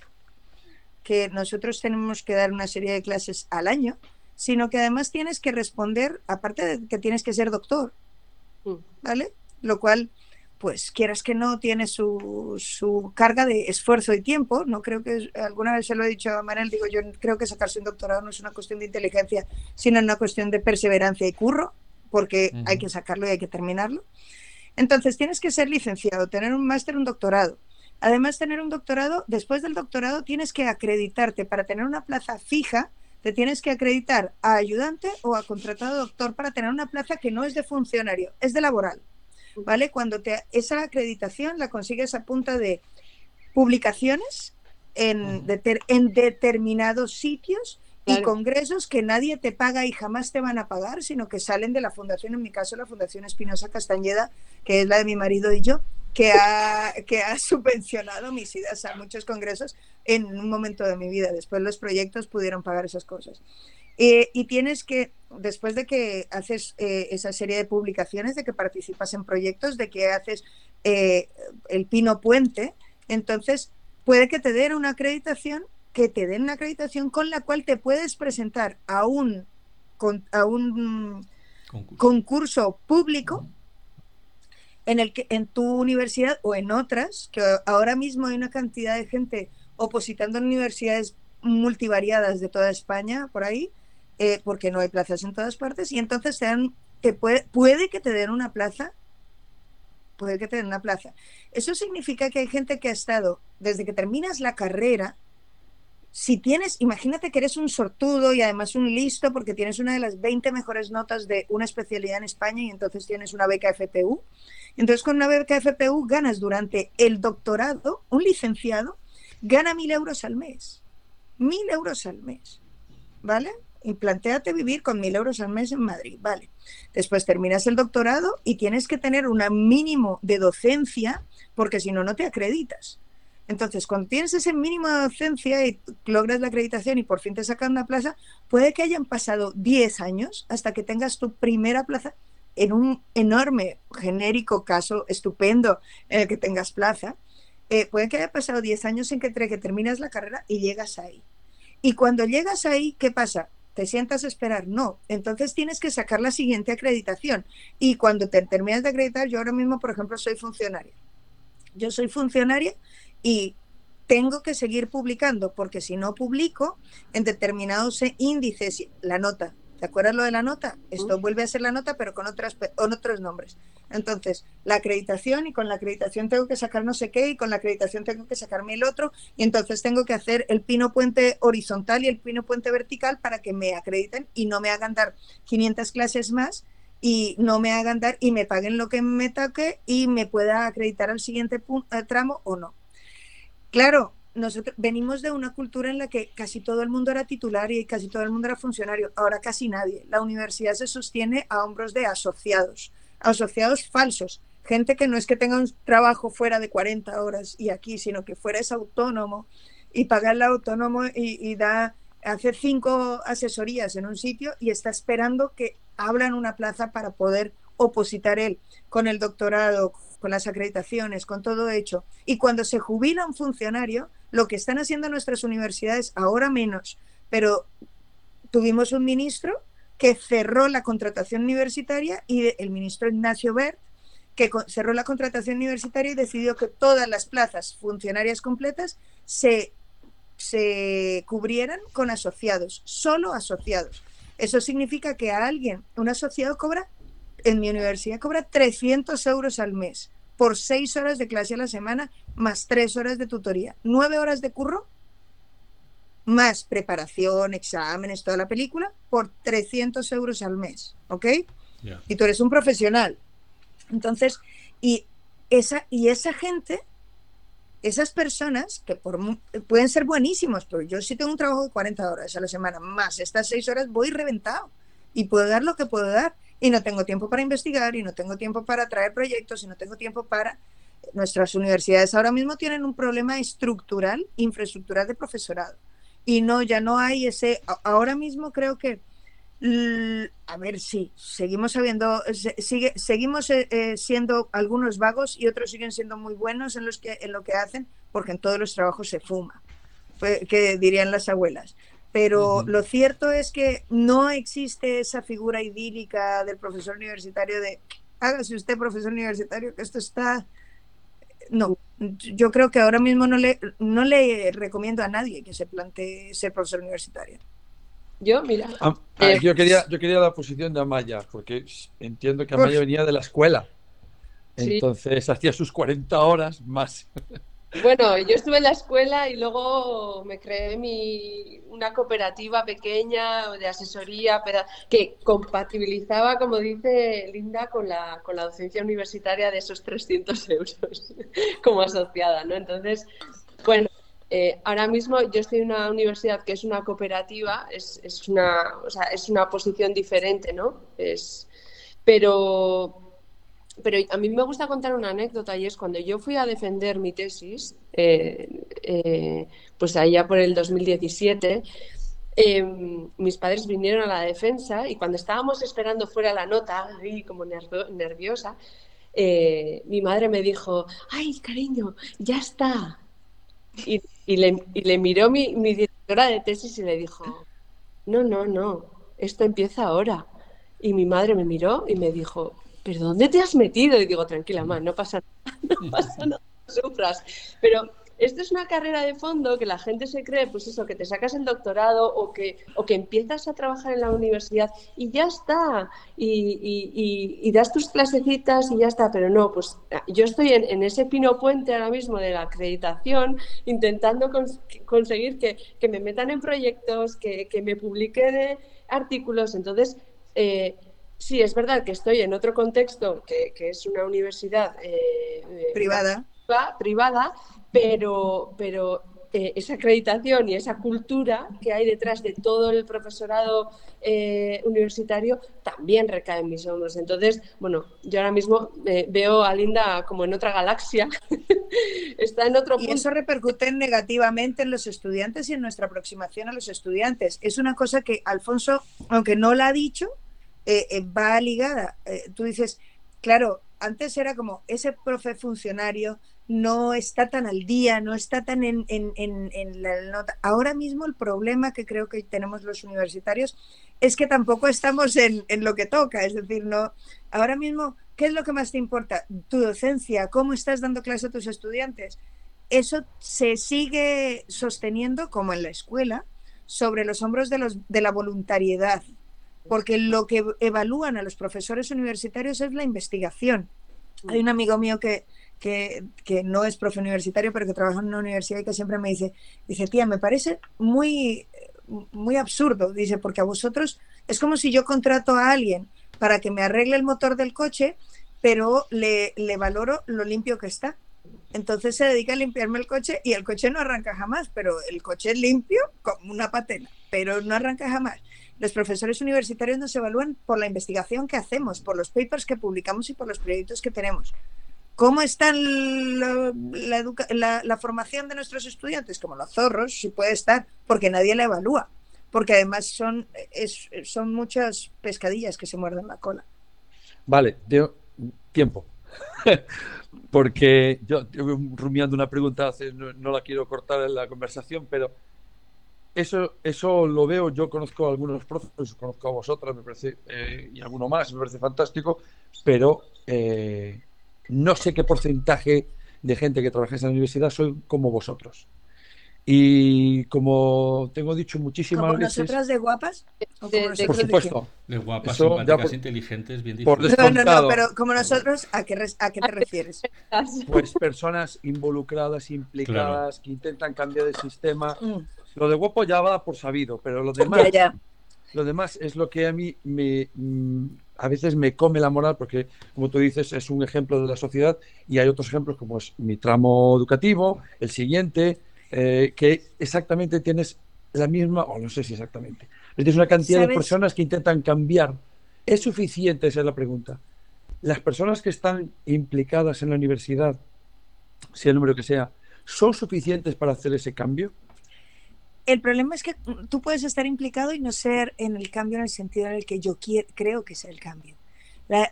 que nosotros tenemos que dar una serie de clases al año, sino que además tienes que responder, aparte de que tienes que ser doctor, mm. ¿vale? Lo cual pues quieras que no, tiene su, su, carga de esfuerzo y tiempo. No creo que, alguna vez se lo he dicho a Manel, digo, yo creo que sacarse un doctorado no es una cuestión de inteligencia, sino una cuestión de perseverancia y curro, porque hay que sacarlo y hay que terminarlo. Entonces, tienes que ser licenciado, tener un máster, un doctorado. Además, tener un doctorado, después del doctorado tienes que acreditarte para tener una plaza fija, te tienes que acreditar a ayudante o a contratado doctor para tener una plaza que no es de funcionario, es de laboral. ¿Vale? Cuando te, esa acreditación la consigues a punta de publicaciones en, en determinados sitios y congresos que nadie te paga y jamás te van a pagar, sino que salen de la fundación, en mi caso la Fundación Espinosa Castañeda, que es la de mi marido y yo, que ha, que ha subvencionado mis idas a muchos congresos en un momento de mi vida. Después los proyectos pudieron pagar esas cosas. Eh, y tienes que, después de que haces eh, esa serie de publicaciones, de que participas en proyectos, de que haces eh, el Pino Puente, entonces puede que te den una acreditación que te den una acreditación con la cual te puedes presentar a un, a un concurso. público en el que en tu universidad o en otras, que ahora mismo hay una cantidad de gente opositando en universidades multivariadas de toda España por ahí, eh, porque no hay plazas en todas partes, y entonces te, puede, puede que te den una plaza, puede que te den una plaza. Eso significa que hay gente que ha estado, desde que terminas la carrera, si tienes, imagínate que eres un sortudo y además un listo porque tienes una de las 20 mejores notas de una especialidad en España y entonces tienes una beca FPU. Entonces con una beca FPU ganas durante el doctorado, un licenciado, gana mil euros al mes. Mil euros al mes. ¿Vale? Y planteate vivir con mil euros al mes en Madrid. Vale. Después terminas el doctorado y tienes que tener un mínimo de docencia porque si no, no te acreditas. Entonces, cuando tienes ese mínimo de docencia y logras la acreditación y por fin te sacan una plaza, puede que hayan pasado 10 años hasta que tengas tu primera plaza en un enorme, genérico caso estupendo en el que tengas plaza. Eh, puede que haya pasado 10 años en que, que terminas la carrera y llegas ahí. Y cuando llegas ahí, ¿qué pasa? ¿Te sientas a esperar? No. Entonces tienes que sacar la siguiente acreditación. Y cuando te terminas de acreditar, yo ahora mismo, por ejemplo, soy funcionaria. Yo soy funcionaria y tengo que seguir publicando porque si no publico en determinados índices, la nota, ¿te acuerdas lo de la nota? Esto vuelve a ser la nota pero con, otras, con otros nombres. Entonces, la acreditación y con la acreditación tengo que sacar no sé qué y con la acreditación tengo que sacarme el otro y entonces tengo que hacer el pino puente horizontal y el pino puente vertical para que me acrediten y no me hagan dar 500 clases más y no me hagan dar y me paguen lo que me toque y me pueda acreditar al siguiente eh, tramo o no. Claro, nosotros venimos de una cultura en la que casi todo el mundo era titular y casi todo el mundo era funcionario. Ahora casi nadie. La universidad se sostiene a hombros de asociados, asociados falsos. Gente que no es que tenga un trabajo fuera de 40 horas y aquí, sino que fuera es autónomo y paga el autónomo y, da, hace cinco asesorías en un sitio y está esperando que abran una plaza para poder opositar él con el doctorado, con las acreditaciones, con todo hecho. Y cuando se jubila un funcionario, lo que están haciendo nuestras universidades, ahora menos, pero tuvimos un ministro que cerró la contratación universitaria y el ministro Ignacio Bert, que cerró la contratación universitaria y decidió que todas las plazas funcionarias completas se, se cubrieran con asociados, solo asociados. Eso significa que a alguien, un asociado cobra, en mi universidad cobra 300 euros al mes por seis horas de clase a la semana, más tres horas de tutoría. Nueve horas de curro, más preparación, exámenes, toda la película, por 300 euros al mes. ¿Ok? Y tú eres un profesional. Entonces, y esa, y esa gente, esas personas que por, pueden ser buenísimos, pero yo sí tengo un trabajo de 40 horas a la semana, más estas seis horas, voy reventado y puedo dar lo que puedo dar y no tengo tiempo para investigar y no tengo tiempo para traer proyectos y no tengo tiempo para... Nuestras universidades ahora mismo tienen un problema estructural, infraestructural de profesorado. Y no, ya no hay ese... Ahora mismo creo que... A ver, sí, seguimos habiendo, sigue, seguimos eh, eh, siendo algunos vagos y otros siguen siendo muy buenos en, los que, en lo que hacen, porque en todos los trabajos se fuma, que dirían las abuelas pero lo cierto es que no existe esa figura idílica del profesor universitario de hágase usted profesor universitario, que esto está... No, yo creo que ahora mismo no le, no le recomiendo a nadie que se plantee ser profesor universitario. Yo, mira. Ah, ah, eh, yo, quería, yo quería la posición de Amaya, porque entiendo que Amaya venía de la escuela. Entonces hacía sus 40 horas más. Bueno, yo estuve en la escuela y luego me creé mi, una cooperativa pequeña de asesoría que compatibilizaba, como dice Linda, con la, con la docencia universitaria de esos 300 euros como asociada, ¿no? Entonces, bueno, eh, ahora mismo yo estoy en una universidad que es una cooperativa, es, es, una, o sea, es una posición diferente, ¿no? Es, pero, pero a mí me gusta contar una anécdota y es cuando yo fui a defender mi tesis, eh, eh, pues allá por el 2017, em, mis padres vinieron a la defensa y cuando estábamos esperando fuera la nota, ahí como nerviosa, eh, mi madre me dijo, ay, cariño, ya está. Y, le, miró mi, mi directora de tesis y le dijo, no, no, no, esto empieza ahora. Y mi madre me miró y me dijo, ¿pero dónde te has metido? Y digo, tranquila, man, no pasa nada, no pasa nada, no sufras. Pero esto es una carrera de fondo que la gente se cree, pues eso, que te sacas el doctorado o que, o que empiezas a trabajar en la universidad y ya está, y, das tus clasecitas y ya está, pero no, pues yo estoy en, ese pino puente ahora mismo de la acreditación, intentando conseguir que, me metan en proyectos, que, me publiquen artículos, entonces... Eh, sí, es verdad que estoy en otro contexto, que, es una universidad eh, eh, privada. privada, pero, pero eh, esa acreditación y esa cultura que hay detrás de todo el profesorado universitario también recae en mis hombros. Entonces, bueno, yo ahora mismo veo a Linda como en otra galaxia, está en otro punto. Y eso repercute negativamente en los estudiantes y en nuestra aproximación a los estudiantes. Es una cosa que Alfonso, aunque no la ha dicho, eh, eh, va ligada. Eh, tú dices, claro, antes era como ese profe funcionario no está tan al día, no está tan en, la nota. Ahora mismo el problema que creo que tenemos los universitarios es que tampoco estamos en, lo que toca, es decir, no, ahora mismo, ¿qué es lo que más te importa? Tu docencia, cómo estás dando clase a tus estudiantes. Eso se sigue sosteniendo como en la escuela sobre los hombros de, los, de la voluntariedad, porque lo que evalúan a los profesores universitarios es la investigación. Hay un amigo mío que, que, no es profe universitario, pero que trabaja en una universidad y que siempre me dice, dice, tía, me parece muy, muy absurdo, dice, porque a vosotros es como si yo contrato a alguien para que me arregle el motor del coche, pero le, le valoro lo limpio que está. Entonces se dedica a limpiarme el coche y el coche no arranca jamás, pero el coche es limpio como una patena, pero no arranca jamás los profesores universitarios nos evalúan por la investigación que hacemos, por los papers que publicamos y por los proyectos que tenemos. ¿Cómo está la, formación de nuestros estudiantes? Como los zorros, si puede estar, porque nadie la evalúa. Porque además son, son muchas pescadillas que se muerden la cola. Vale, tiempo. porque yo, rumiando una pregunta, no, no, la quiero cortar en la conversación, pero eso, eso lo veo, yo conozco a algunos profesores, conozco a vosotras, me parece, eh, y alguno más, me parece fantástico, pero eh, no sé qué porcentaje de gente que trabaja en la universidad soy como vosotros. Y como tengo dicho muchísimas ¿Como nosotras de guapas? por supuesto. De guapas, simpáticas, inteligentes, bien por No, no, no, pero como nosotros, ¿a qué, a qué te refieres? Pues personas involucradas, implicadas, que intentan cambiar el sistema. Mm. Lo de guapo ya va por sabido, pero lo demás, lo demás es lo que a mí me, mm, a veces me come la moral porque, como tú dices, es un ejemplo de la sociedad y hay otros ejemplos como es mi tramo educativo, el siguiente, eh, que exactamente tienes la misma, o no sé si exactamente, tienes una cantidad de personas que intentan cambiar. ¿Es suficiente? Esa es la pregunta. Las personas que están implicadas en la universidad, sea el número que sea, ¿son suficientes para hacer ese cambio? el problema es que tú puedes estar implicado y no ser en el cambio en el sentido en el que yo creo que es el cambio.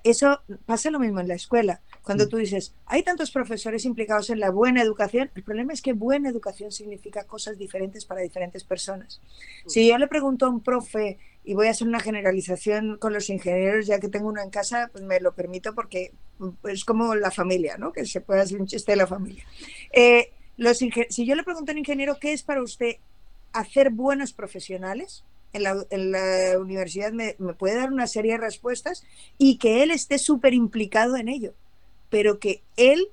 Eso pasa lo mismo en la escuela. Cuando mm. tú dices, hay tantos profesores implicados en la buena educación, el problema es que buena educación significa cosas diferentes para diferentes personas. Si yo le pregunto a un profe y voy a hacer una generalización con los ingenieros, ya que tengo uno en casa, pues me lo permito porque es como la familia, ¿no? Que se puede hacer un chiste de la familia. Eh, los si yo le pregunto a un ingeniero qué es para usted hacer buenos profesionales, en la, universidad me, me, puede dar una serie de respuestas y que él esté súper implicado en ello, pero que él,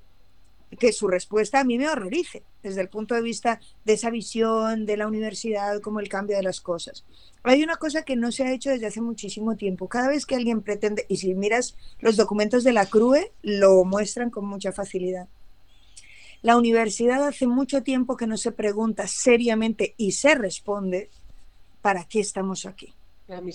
que su respuesta a mí me horrorice desde el punto de vista de esa visión de la universidad como el cambio de las cosas. Hay una cosa que no se ha hecho desde hace muchísimo tiempo. Cada vez que alguien pretende, y si miras los documentos de la CRUE, lo muestran con mucha facilidad. La universidad hace mucho tiempo que no se pregunta seriamente y se responde ¿para qué estamos aquí?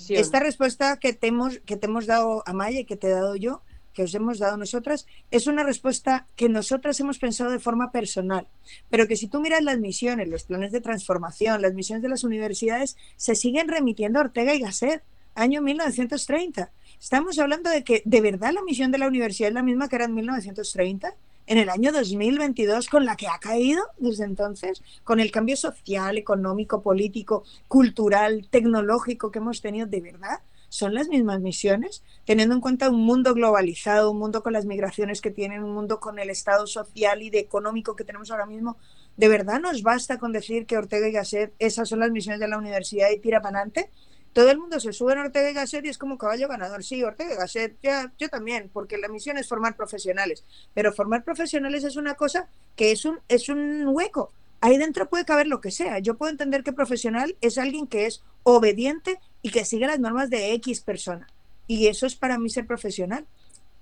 Esta respuesta que te, hemos, que te hemos dado, Amaya, y que te he dado yo, que os hemos dado nosotras, es una respuesta que nosotras hemos pensado de forma personal, pero que si tú miras las misiones, los planes de transformación, las misiones de las universidades, se siguen remitiendo a Ortega y Gasset, año 1930. Estamos hablando de que de verdad la misión de la universidad es la misma que era en 1930 en el año 2022 con la que ha caído desde entonces, con el cambio social, económico, político, cultural, tecnológico que hemos tenido, de verdad, son las mismas misiones, teniendo en cuenta un mundo globalizado, un mundo con las migraciones que tienen, un mundo con el estado social y de económico que tenemos ahora mismo. ¿De verdad nos basta con decir que Ortega y Gasset, esas son las misiones de la universidad y tira para adelante? Todo el mundo se sube en Ortega y Gasset y es como caballo ganador. Sí, Ortega y Gasset, ya, yo también, porque la misión es formar profesionales. Pero formar profesionales es una cosa que es un, es un hueco. Ahí dentro puede caber lo que sea. Yo puedo entender que profesional es alguien que es obediente y que sigue las normas de X persona. Y eso es para mí ser profesional.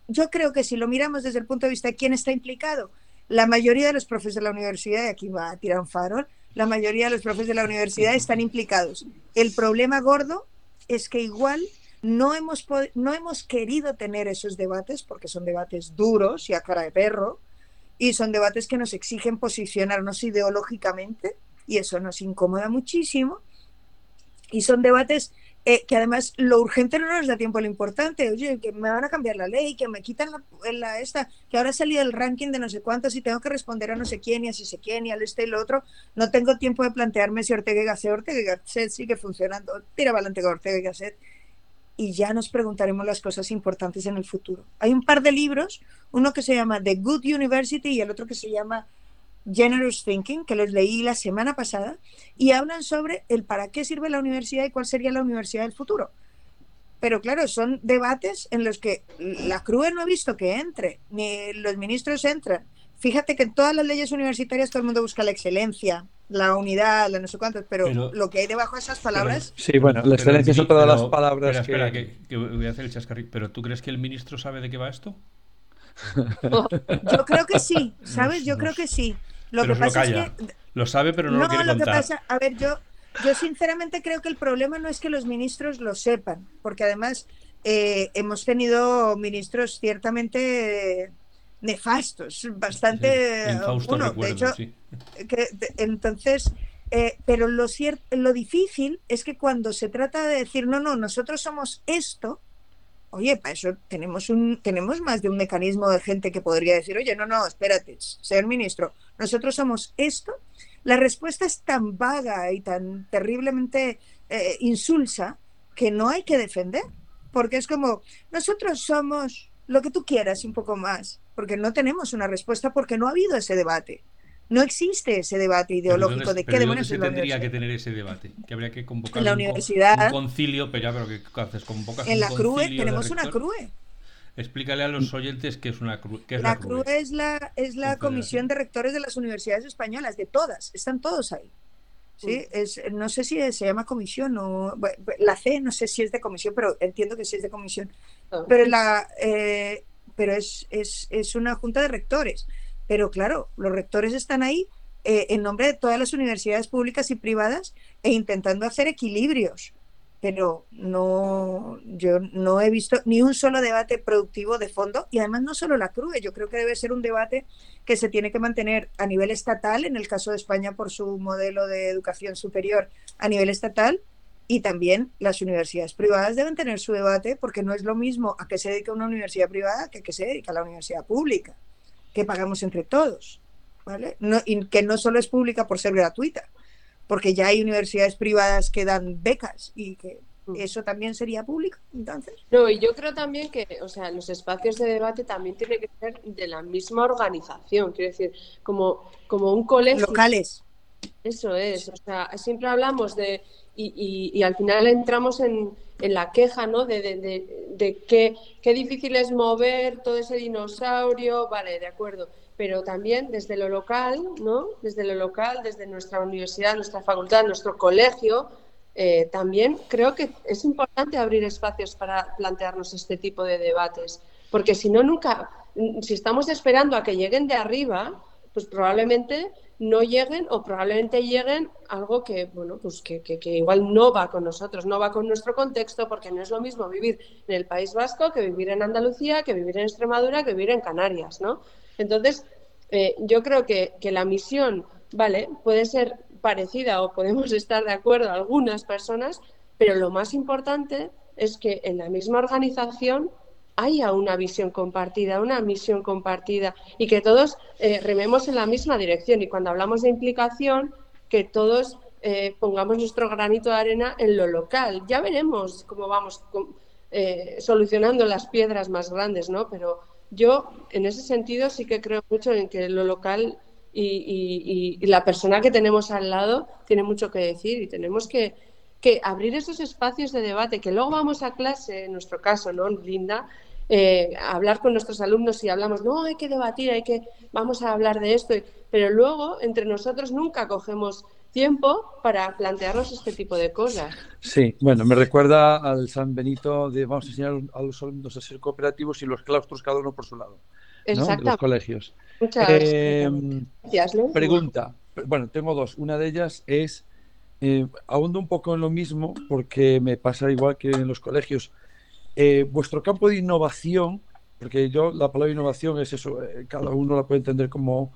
Yo creo que si lo miramos desde el punto de vista de quién está implicado, la mayoría de los profes de la universidad, y aquí va a tirar un farol, la mayoría de los profes de la universidad están implicados. El problema gordo es que igual no hemos, no hemos querido tener esos debates porque son debates duros y a cara de perro y son debates que nos exigen posicionarnos ideológicamente y eso nos incomoda muchísimo y son debates eh, que además lo urgente no nos da tiempo a lo importante. Oye, que me van a cambiar la ley, que me quitan la, esta, que ahora ha salido el ranking de no sé cuántos y tengo que responder a no sé quién y a si sé quién y al este y lo otro. No tengo tiempo de plantearme si Ortega y Gasset, Ortega y Gasset sigue funcionando. Tira adelante con Ortega y Gasset. Y ya nos preguntaremos las cosas importantes en el futuro. Hay un par de libros, uno que se llama The Good University y el otro que se llama Generous Thinking, que los leí la semana pasada, y hablan sobre el para qué sirve la universidad y cuál sería la universidad del futuro. Pero claro, son debates en los que la CRUE no ha visto que entre, ni los ministros entran. Fíjate que en todas las leyes universitarias todo el mundo busca la excelencia, la unidad, la no sé cuántos, pero, lo que hay debajo de esas palabras. sí, bueno, la excelencia son todas las palabras. Espera, que... voy a hacer el chascarrillo. ¿Pero tú crees que el ministro sabe de qué va esto? Yo creo que sí, ¿sabes? Yo creo que sí. Lo que pasa es que. Lo sabe, pero no, lo quiere contar. Que pasa, a ver, yo, yo sinceramente creo que el problema no es que los ministros lo sepan, porque además eh, hemos tenido ministros ciertamente nefastos, bastante. uno, de hecho, entonces. Eh, pero lo, cierto, lo difícil es que cuando se trata de decir, no, no, nosotros somos esto, Oye, para eso tenemos, un, tenemos más de un mecanismo de gente que podría decir, oye, no, no, espérate, señor ministro, nosotros somos esto. La respuesta es tan vaga y tan terriblemente eh, insulsa que no hay que defender, porque es como, nosotros somos lo que tú quieras un poco más, porque no tenemos una respuesta porque no ha habido ese debate. No existe ese debate ideológico de qué demonios se tendría que tener ese debate? Que habría que convocar en la universidad, un, concilio, pero ya, pero ¿qué haces? Convocas en la CRUE tenemos una CRUE. Explícale a los oyentes qué es una CRUE. es la, CRUE es la, es la Comisión de Rectores de las Universidades Españolas, de todas, están todos ahí. Sí, es, no sé si se llama comisión o la C, no sé si es de comisión, pero entiendo que sí es de comisión. Pero la, eh, pero es, es, es una junta de rectores. Pero claro, los rectores están ahí eh, en nombre de todas las universidades públicas y privadas e intentando hacer equilibrios. Pero no, yo no he visto ni un solo debate productivo de fondo y además no solo la CRUE, yo creo que debe ser un debate que se tiene que mantener a nivel estatal, en el caso de España por su modelo de educación superior a nivel estatal, y también las universidades privadas deben tener su debate porque no es lo mismo a qué se dedica una universidad privada que a qué se dedica la universidad pública que pagamos entre todos, ¿vale? y que no solo es pública por ser gratuita, porque ya hay universidades privadas que dan becas y que Mm. ¿Eso también sería público, entonces? No, y yo creo también que, o sea, los espacios de debate también tienen que ser de la misma organización, quiero decir, como, como un colegio. Locales. Eso es, o sea, siempre hablamos de, y, y, al final entramos en, en la queja, ¿no? De, de, de, de qué, qué difícil es mover todo ese dinosaurio, vale, de acuerdo, pero también desde lo local, ¿no? Desde lo local, desde nuestra universidad, nuestra facultad, nuestro colegio, eh, también creo que es importante abrir espacios para plantearnos este tipo de debates, porque si no, nunca, si estamos esperando a que lleguen de arriba, pues probablemente no lleguen o probablemente lleguen algo que, bueno, pues que, que, igual no va con nosotros, no va con nuestro contexto, porque no es lo mismo vivir en el País Vasco que vivir en Andalucía, que vivir en Extremadura, que vivir en Canarias, ¿no? Entonces, eh, yo creo que, que la misión, vale, puede ser parecida o podemos estar de acuerdo algunas personas, pero lo más importante es que en la misma organización haya una visión compartida, una misión compartida y que todos eh, rememos en la misma dirección. Y cuando hablamos de implicación, que todos eh, pongamos nuestro granito de arena en lo local. Ya veremos cómo vamos eh, solucionando las piedras más grandes, ¿no? Pero yo en ese sentido sí que creo mucho en que lo local y, la persona que tenemos al lado tiene mucho que decir y tenemos que, abrir esos espacios de debate, que luego vamos a clase, en nuestro caso, ¿no, Linda? Eh, hablar con nuestros alumnos y hablamos, no, hay que debatir, hay que, vamos a hablar de esto, pero luego entre nosotros nunca cogemos tiempo para plantearnos este tipo de cosas. Sí, bueno, me recuerda al San Benito de vamos a enseñar a los alumnos a ser cooperativos y los claustros cada uno por su lado. Exacto. los colegios. Muchas em, gracias. Pregunta. Bueno, tengo dos. Una de ellas es, eh, ahondo un poco en lo mismo, porque me pasa igual que en los colegios. Eh, vuestro campo de innovación, porque yo la palabra innovación es eso, eh, cada uno la puede entender como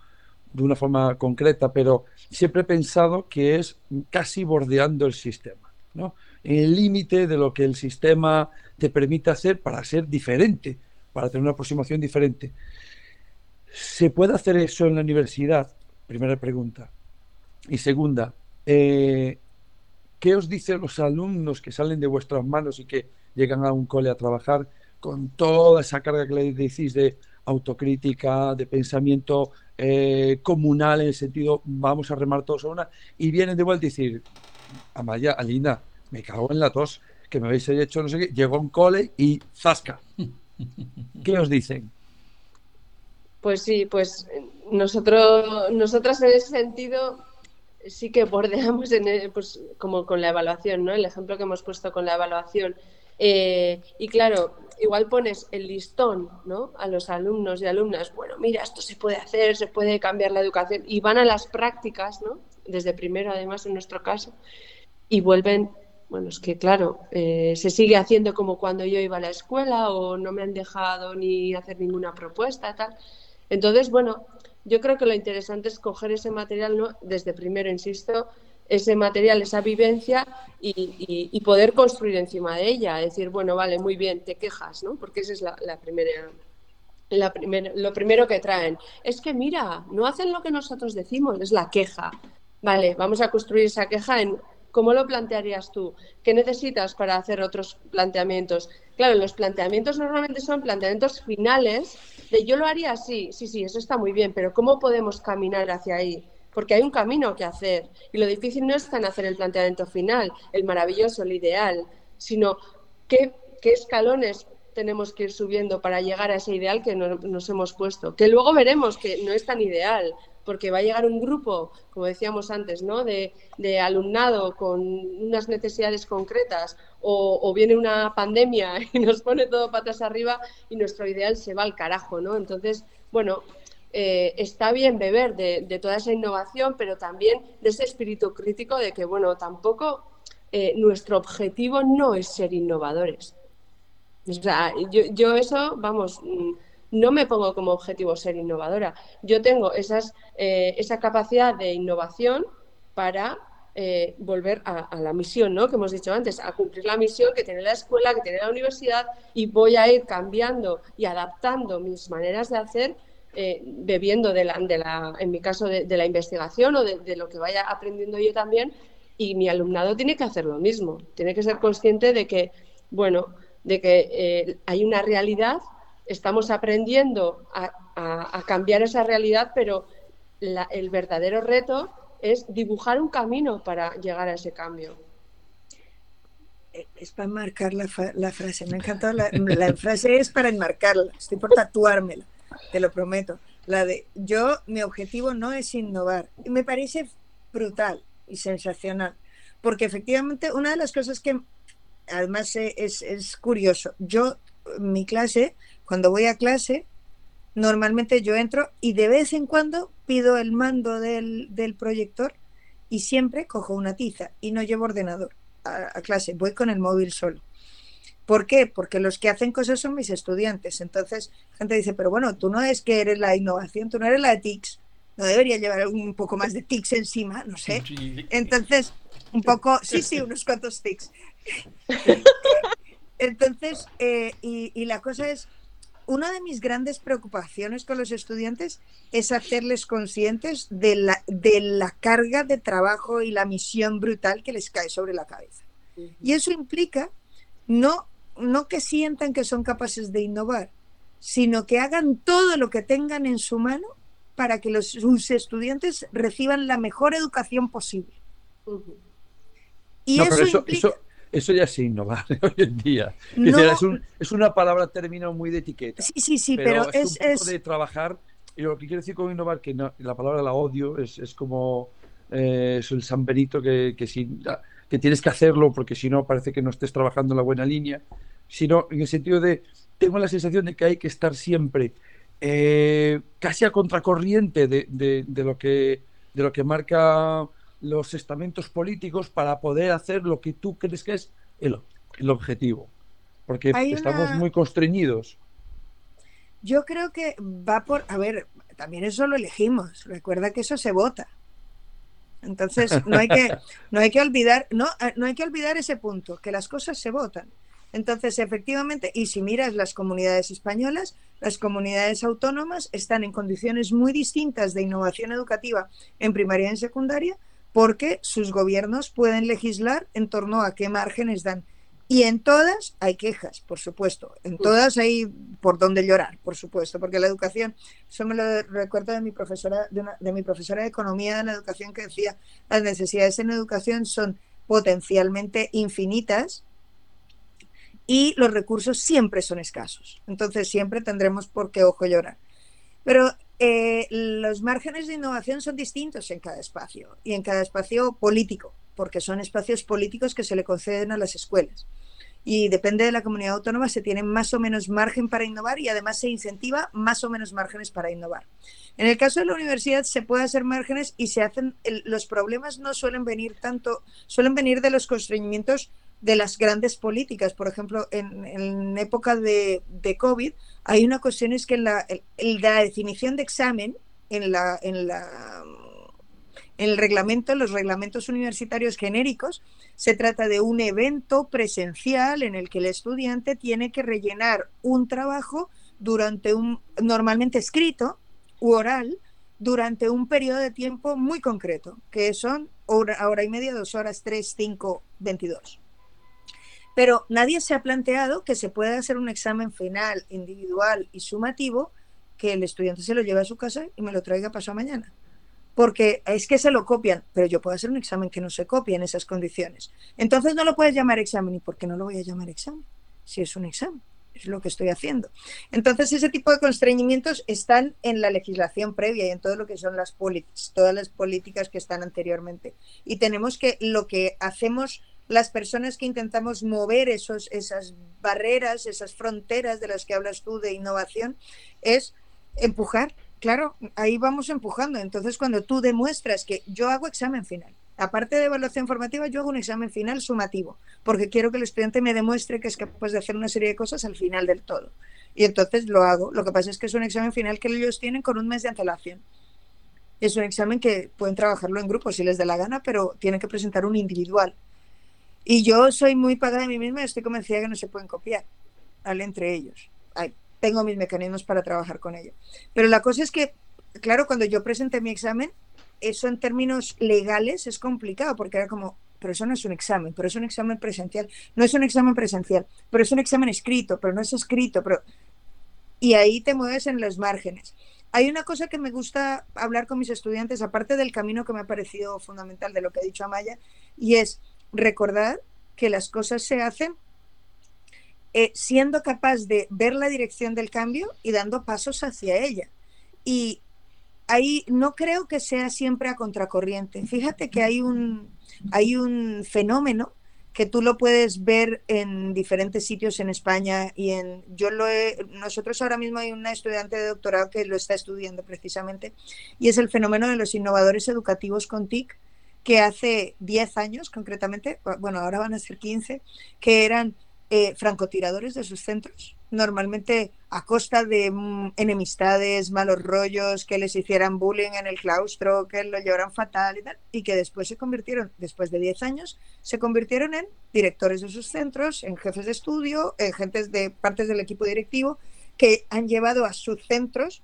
de una forma concreta, pero siempre he pensado que es casi bordeando el sistema, ¿no? En el límite de lo que el sistema te permite hacer para ser diferente, para tener una aproximación diferente. ¿Se puede hacer eso en la universidad? Primera pregunta. Y segunda, eh, ¿qué os dicen los alumnos que salen de vuestras manos y que llegan a un cole a trabajar con toda esa carga que le decís de autocrítica, de pensamiento eh, comunal en el sentido vamos a remar todos a una y vienen de vuelta y decir, Amaya, Alina, me cago en la tos, que me habéis hecho no sé qué, llegó un cole y zasca. ¿Qué os dicen? Pues sí, pues nosotros, nosotras en ese sentido sí que bordeamos en pues, como con la evaluación, ¿no? El ejemplo que hemos puesto con la evaluación. Eh, y claro, igual pones el listón ¿no? a los alumnos y alumnas, bueno, mira, esto se puede hacer, se puede cambiar la educación, y van a las prácticas, ¿no? desde primero además en nuestro caso, y vuelven bueno, es que claro, eh, se sigue haciendo como cuando yo iba a la escuela o no me han dejado ni hacer ninguna propuesta, tal. Entonces, bueno, yo creo que lo interesante es coger ese material, ¿no? desde primero, insisto, ese material, esa vivencia y, poder construir encima de ella. Decir, bueno, vale, muy bien, te quejas, ¿no? Porque esa es la, primera. La lo primero que traen es que mira, no hacen lo que nosotros decimos, es la queja. Vale, vamos a construir esa queja en ¿Cómo lo plantearías tú? ¿Qué necesitas para hacer otros planteamientos? Claro, los planteamientos normalmente son planteamientos finales de yo lo haría así, sí, sí, eso está muy bien, pero ¿cómo podemos caminar hacia ahí? Porque hay un camino que hacer y lo difícil no es tan hacer el planteamiento final, el maravilloso, el ideal, sino qué, escalones tenemos que ir subiendo para llegar a ese ideal que nos hemos puesto, que luego veremos que no es tan ideal, porque va a llegar un grupo, como decíamos antes, ¿no? de, alumnado con unas necesidades concretas o, viene una pandemia y nos pone todo patas arriba y nuestro ideal se va al carajo. ¿no? Entonces, bueno, eh, está bien beber de, toda esa innovación, pero también de ese espíritu crítico de que, bueno, tampoco eh, nuestro objetivo no es ser innovadores. O sea, yo, yo eso, vamos, mm, no me pongo como objetivo ser innovadora. Yo tengo esas, eh, esa capacidad de innovación para eh, volver a, la misión, ¿no? Que hemos dicho antes, a cumplir la misión que tiene la escuela, que tiene la universidad, y voy a ir cambiando y adaptando mis maneras de hacer, eh, bebiendo de la, de la, en mi caso, de, la investigación o de, lo que vaya aprendiendo yo también, Y mi alumnado tiene que hacer lo mismo, tiene que ser consciente de que, bueno, de que eh, hay una realidad, estamos aprendiendo a, cambiar esa realidad, pero el verdadero reto es dibujar un camino para llegar a ese cambio. Eh, es para enmarcar la, frase, me ha encantado. La, la frase es para enmarcarla, estoy por tatuármela, te lo prometo. La de yo, mi objetivo no es innovar. Y me parece brutal y sensacional, porque efectivamente una de las cosas que además es, es curioso, yo, mi clase, cuando voy a clase, normalmente yo entro y de vez en cuando pido el mando del, del proyector y siempre cojo una tiza y no llevo ordenador a, clase, voy con el móvil solo. ¿Por qué? Porque los que hacen cosas son mis estudiantes. Entonces, la gente dice, pero bueno, tú no es que eres la innovación, tú no eres la de TICS. No debería llevar un poco más de TICS encima, no sé. Entonces, un poco, sí, sí, unos cuantos TICS. Entonces, eh, y, y la cosa es, una de mis grandes preocupaciones con los estudiantes es hacerles conscientes de la, de la carga de trabajo y la misión brutal que les cae sobre la cabeza. Y eso implica no, no que sientan que son capaces de innovar, sino que hagan todo lo que tengan en su mano para que los, sus estudiantes reciban la mejor educación posible. Y eso, implica eso ya es innovar hoy en día. es, es, una palabra término muy de etiqueta. Sí, sí, sí, pero, es, un poco de trabajar. Y lo que quiero decir con innovar, que la palabra la odio, es, es como eh, es el San Benito que, que, que tienes que hacerlo porque si no parece que no estés trabajando en la buena línea, sino en el sentido de, tengo la sensación de que hay que estar siempre eh, casi a contracorriente de, de, de, lo que, de lo que marca los estamentos políticos para poder hacer lo que tú crees que es el, el objetivo. Porque estamos muy constreñidos. Yo creo que va por. A ver, también eso lo elegimos. Recuerda que eso se vota. Entonces, no hay que, no hay que olvidar, no, eh, no hay que olvidar ese punto, que las cosas se votan. Entonces, efectivamente, y si miras las comunidades españolas, las comunidades autónomas están en condiciones muy distintas de innovación educativa en primaria y en secundaria porque sus gobiernos pueden legislar en torno a qué márgenes dan. Y en todas hay quejas, por supuesto. En todas hay por dónde llorar, por supuesto, porque la educación, eso me lo recuerdo de mi profesora de, de mi profesora de economía de la educación que decía, las necesidades en educación son potencialmente infinitas y los recursos siempre son escasos. Entonces siempre tendremos por qué ojo llorar. Pero eh, los márgenes de innovación son distintos en cada espacio y en cada espacio político, porque son espacios políticos que se le conceden a las escuelas. Y depende de la comunidad autónoma, se tiene más o menos margen para innovar y además se incentiva más o menos márgenes para innovar. En el caso de la universidad se puede hacer márgenes y se hacen, los problemas no suelen venir tanto, suelen venir de los constreñimientos de las grandes políticas. Por ejemplo, en, época de, COVID, hay una cuestión es que la, la definición de examen en, la, en, la, en el reglamento, los reglamentos universitarios genéricos, se trata de un evento presencial en el que el estudiante tiene que rellenar un trabajo durante un, normalmente escrito u oral, durante un periodo de tiempo muy concreto, que son hora, hora y media, dos horas, tres, cinco, veintidós. Pero nadie se ha planteado que se pueda hacer un examen final, individual y sumativo, que el estudiante se lo lleve a su casa y me lo traiga pasado mañana. Porque es que se lo copian, pero yo puedo hacer un examen que no se copie en esas condiciones. Entonces no lo puedes llamar examen. ¿Y por qué no lo voy a llamar examen? Si es un examen, es lo que estoy haciendo. Entonces ese tipo de constreñimientos están en la legislación previa y en todo lo que son las políticas, todas las políticas que están anteriormente. Y tenemos que lo que hacemos las personas que intentamos mover esos, esas barreras, esas fronteras de las que hablas tú de innovación, es empujar. Claro, ahí vamos empujando. Entonces, cuando tú demuestras que yo hago examen final, aparte de evaluación formativa, yo hago un examen final sumativo, porque quiero que el estudiante me demuestre que es capaz de hacer una serie de cosas al final del todo. Y entonces lo hago. Lo que pasa es que es un examen final que ellos tienen con un mes de antelación. Es un examen que pueden trabajarlo en grupo si les dé la gana, pero tienen que presentar un individual. Y yo soy muy pagada de mí misma y estoy convencida que no se pueden copiar ¿vale? entre ellos. Tengo mis mecanismos para trabajar con ello. Pero la cosa es que, claro, cuando yo presenté mi examen, eso en términos legales es complicado, porque era como, pero eso no es un examen, pero es un examen presencial, no es un examen presencial, pero es un examen escrito, pero no es escrito, pero... Y ahí te mueves en los márgenes. Hay una cosa que me gusta hablar con mis estudiantes, aparte del camino que me ha parecido fundamental de lo que ha dicho Amaya, y es recordar que las cosas se hacen eh, siendo capaz de ver la dirección del cambio y dando pasos hacia ella. Y ahí no creo que sea siempre a contracorriente. Fíjate que hay un, hay un fenómeno que tú lo puedes ver en diferentes sitios en España y en yo lo nosotros ahora mismo hay una estudiante de doctorado que lo está estudiando precisamente y es el fenómeno de los innovadores educativos con TIC que hace 10 años concretamente, bueno, ahora van a ser 15, que eran eh, francotiradores de sus centros, normalmente a costa de mm, enemistades, malos rollos, que les hicieran bullying en el claustro, que lo llevaran fatal y tal, y que después se convirtieron, después de 10 años, se convirtieron en directores de sus centros, en jefes de estudio, en gentes de partes del equipo directivo, que han llevado a sus centros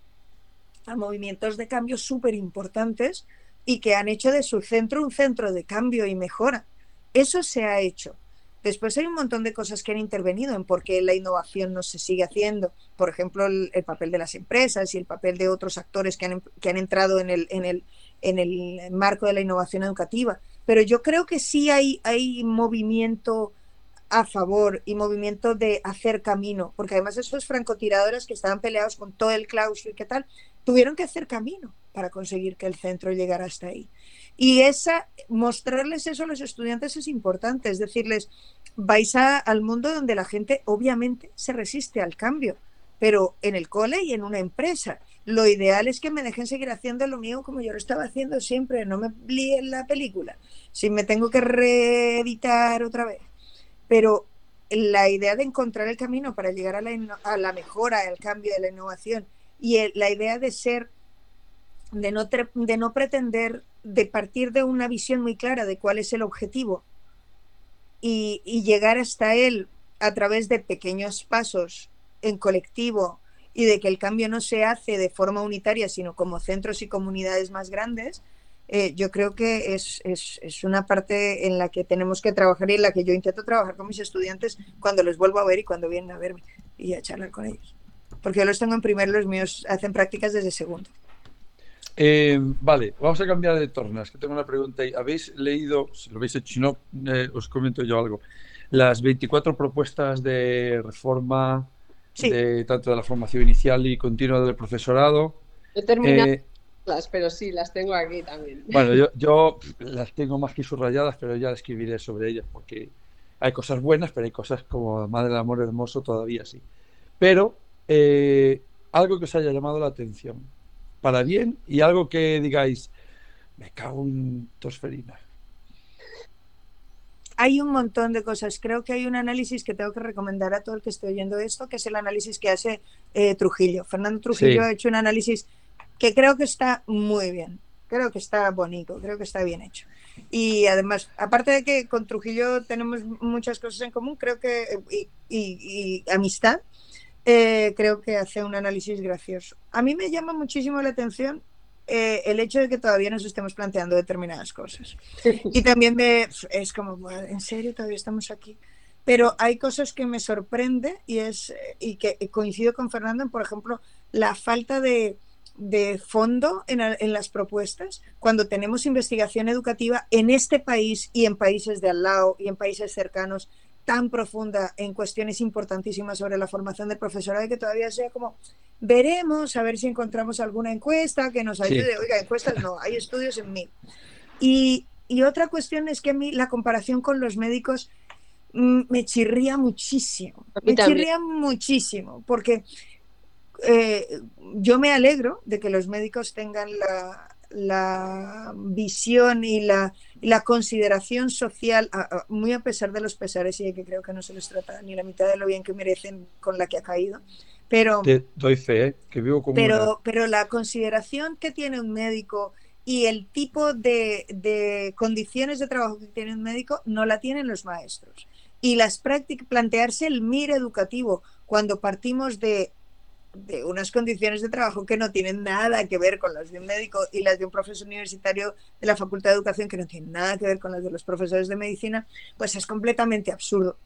a movimientos de cambio súper importantes y que han hecho de su centro un centro de cambio y mejora. Eso se ha hecho. Después hay un montón de cosas que han intervenido en por qué la innovación no se sigue haciendo. Por ejemplo, el, papel de las empresas y el papel de otros actores que han, que han entrado en el, en, el, en el marco de la innovación educativa. Pero yo creo que sí hay, hay movimiento a favor y movimiento de hacer camino, porque además esos francotiradores que estaban peleados con todo el claustro y qué tal, tuvieron que hacer camino para conseguir que el centro llegara hasta ahí. Y esa, mostrarles eso a los estudiantes es importante, es decirles, vais al mundo donde la gente obviamente se resiste al cambio, pero en el cole y en una empresa. Lo ideal es que me dejen seguir haciendo lo mío como yo lo estaba haciendo siempre, no me líen la película, si me tengo que reeditar otra vez. Pero la idea de encontrar el camino para llegar a la, a la mejora, al cambio, de la innovación y la idea de ser, de no, de no pretender de partir de una visión muy clara de cuál es el objetivo y, llegar hasta él a través de pequeños pasos en colectivo y de que el cambio no se hace de forma unitaria, sino como centros y comunidades más grandes, eh, yo creo que es, es, una parte en la que tenemos que trabajar y en la que yo intento trabajar con mis estudiantes cuando les vuelvo a ver y cuando vienen a verme y a charlar con ellos. Porque yo los tengo en primero, los míos hacen prácticas desde segundo. Eh, vale, vamos a cambiar de tornas, que tengo una pregunta ahí. ¿Habéis leído, si lo habéis hecho, si no, eh, os comento yo algo, las 24 propuestas de reforma de tanto de la formación inicial y continua del profesorado? He terminado eh, las, pero sí, las tengo aquí también. Bueno, yo, yo las tengo más que subrayadas, pero ya escribiré sobre ellas, porque hay cosas buenas, pero hay cosas como Madre del Amor Hermoso todavía sí. Pero algo que os haya llamado la atención para bien y algo que digáis, me cago en tosferina. Hay un montón de cosas. Creo que hay un análisis que tengo que recomendar a todo el que esté oyendo esto, que es el análisis que hace eh, Trujillo. Fernando Trujillo ha hecho un análisis que creo que está muy bien. Creo que está bonito, creo que está bien hecho. Y además, aparte de que con Trujillo tenemos muchas cosas en común, creo que, y amistad, eh, creo que hace un análisis gracioso. A mí me llama muchísimo la atención eh, el hecho de que todavía nos estemos planteando determinadas cosas. Y también me, es como, ¿en serio todavía estamos aquí? Pero hay cosas que me sorprende y, es, y que coincido con Fernando en, por ejemplo, la falta de, de fondo en, en, las propuestas cuando tenemos investigación educativa en este país y en países de al lado y en países cercanos tan profunda en cuestiones importantísimas sobre la formación del profesorado que todavía sea como, veremos, a ver si encontramos alguna encuesta que nos ayude. Oiga, encuestas no, hay estudios en mí. Y, y, otra cuestión es que a mí la comparación con los médicos mm, me chirría muchísimo. Me chirría muchísimo, porque eh, yo me alegro de que los médicos tengan la, la visión y la, la consideración social, muy a pesar de los pesares y de que creo que no se les trata ni la mitad de lo bien que merecen con la que ha caído. Pero, Te doy fe, ¿eh? que vivo como pero, pero la consideración que tiene un médico y el tipo de, de, condiciones de trabajo que tiene un médico no la tienen los maestros. Y las prácticas, plantearse el MIR educativo cuando partimos de de unas condiciones de trabajo que no tienen nada que ver con las de un médico y las de un profesor universitario de la Facultad de Educación que no tienen nada que ver con las de los profesores de medicina, pues es completamente absurdo.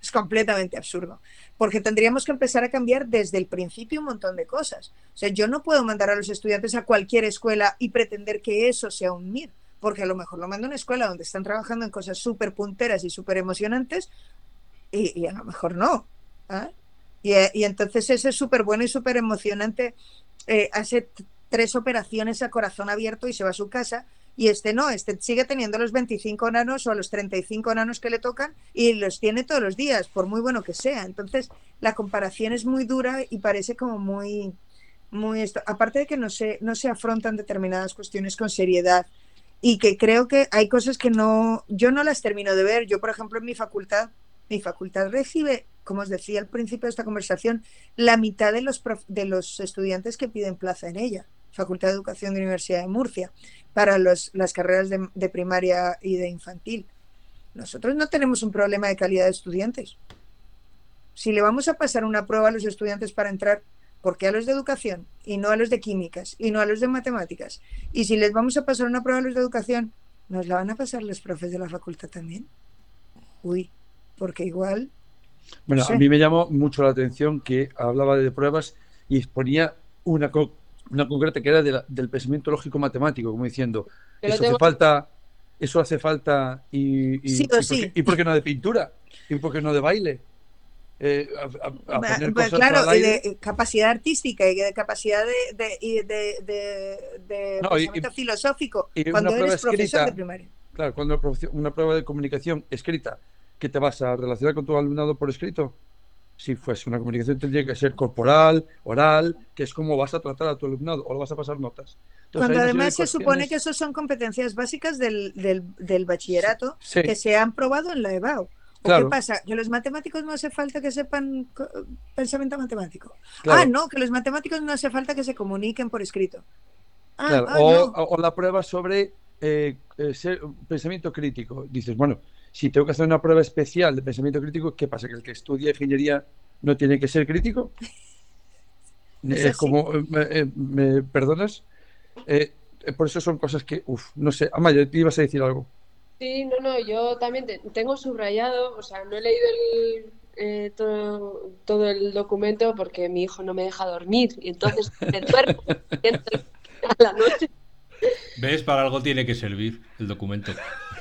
Es completamente absurdo. Porque tendríamos que empezar a cambiar desde el principio un montón de cosas. O sea, yo no puedo mandar a los estudiantes a cualquier escuela y pretender que eso sea un MIR, porque a lo mejor lo mando a una escuela donde están trabajando en cosas súper punteras y súper emocionantes y, a lo mejor no. ¿ah? Y, entonces ese es súper bueno y súper emocionante. Eh, hace tres operaciones a corazón abierto y se va a su casa. Y este no, este sigue teniendo los 25 nanos o los 35 nanos que le tocan y los tiene todos los días, por muy bueno que sea. Entonces, la comparación es muy dura y parece como muy, muy esto. Aparte de que no se, no se afrontan determinadas cuestiones con seriedad y que creo que hay cosas que no, yo no las termino de ver. Yo, por ejemplo, en mi facultad, mi facultad recibe como os decía al principio de esta conversación, la mitad de los, de los estudiantes que piden plaza en ella, Facultad de Educación de Universidad de Murcia, para las carreras de, de primaria y de infantil. Nosotros no tenemos un problema de calidad de estudiantes. Si le vamos a pasar una prueba a los estudiantes para entrar, ¿por qué a los de educación y no a los de químicas y no a los de matemáticas? Y si les vamos a pasar una prueba a los de educación, ¿nos la van a pasar los profes de la facultad también? Uy, porque igual bueno, a mí me llamó mucho la atención que hablaba de pruebas y exponía una, una concreta que era del pensamiento lógico matemático, como diciendo, eso hace falta, eso hace falta y, y, sí, y, por qué, no de pintura? ¿Y por qué no de baile? Eh, pues claro, y de capacidad artística y de capacidad de, de, de, pensamiento filosófico cuando eres profesor de primaria. Claro, cuando una prueba de comunicación escrita que te vas a relacionar con tu alumnado por escrito. Si fuese una comunicación tendría que ser corporal, oral, que es como vas a tratar a tu alumnado o lo vas a pasar notas. Cuando además se supone que eso son competencias básicas del, del, bachillerato que se han probado en la EBAU. ¿Qué pasa? ¿Que los matemáticos no hace falta que sepan pensamiento matemático? Ah, no, que los matemáticos no hace falta que se comuniquen por escrito. Ah, ah o, la prueba sobre eh, eh, pensamiento crítico. Dices, bueno, si tengo que hacer una prueba especial de pensamiento crítico, ¿qué pasa? ¿Que el que estudia ingeniería no tiene que ser crítico? Es, como, eh, ¿me, perdonas? Eh, por eso son cosas que, uff, no sé. Amaya, te ibas a decir algo. Sí, no, no, yo también tengo subrayado, o sea, no he leído el, eh, todo, todo, el documento porque mi hijo no me deja dormir y entonces me duermo a la noche. ¿Ves? Para algo tiene que servir el documento.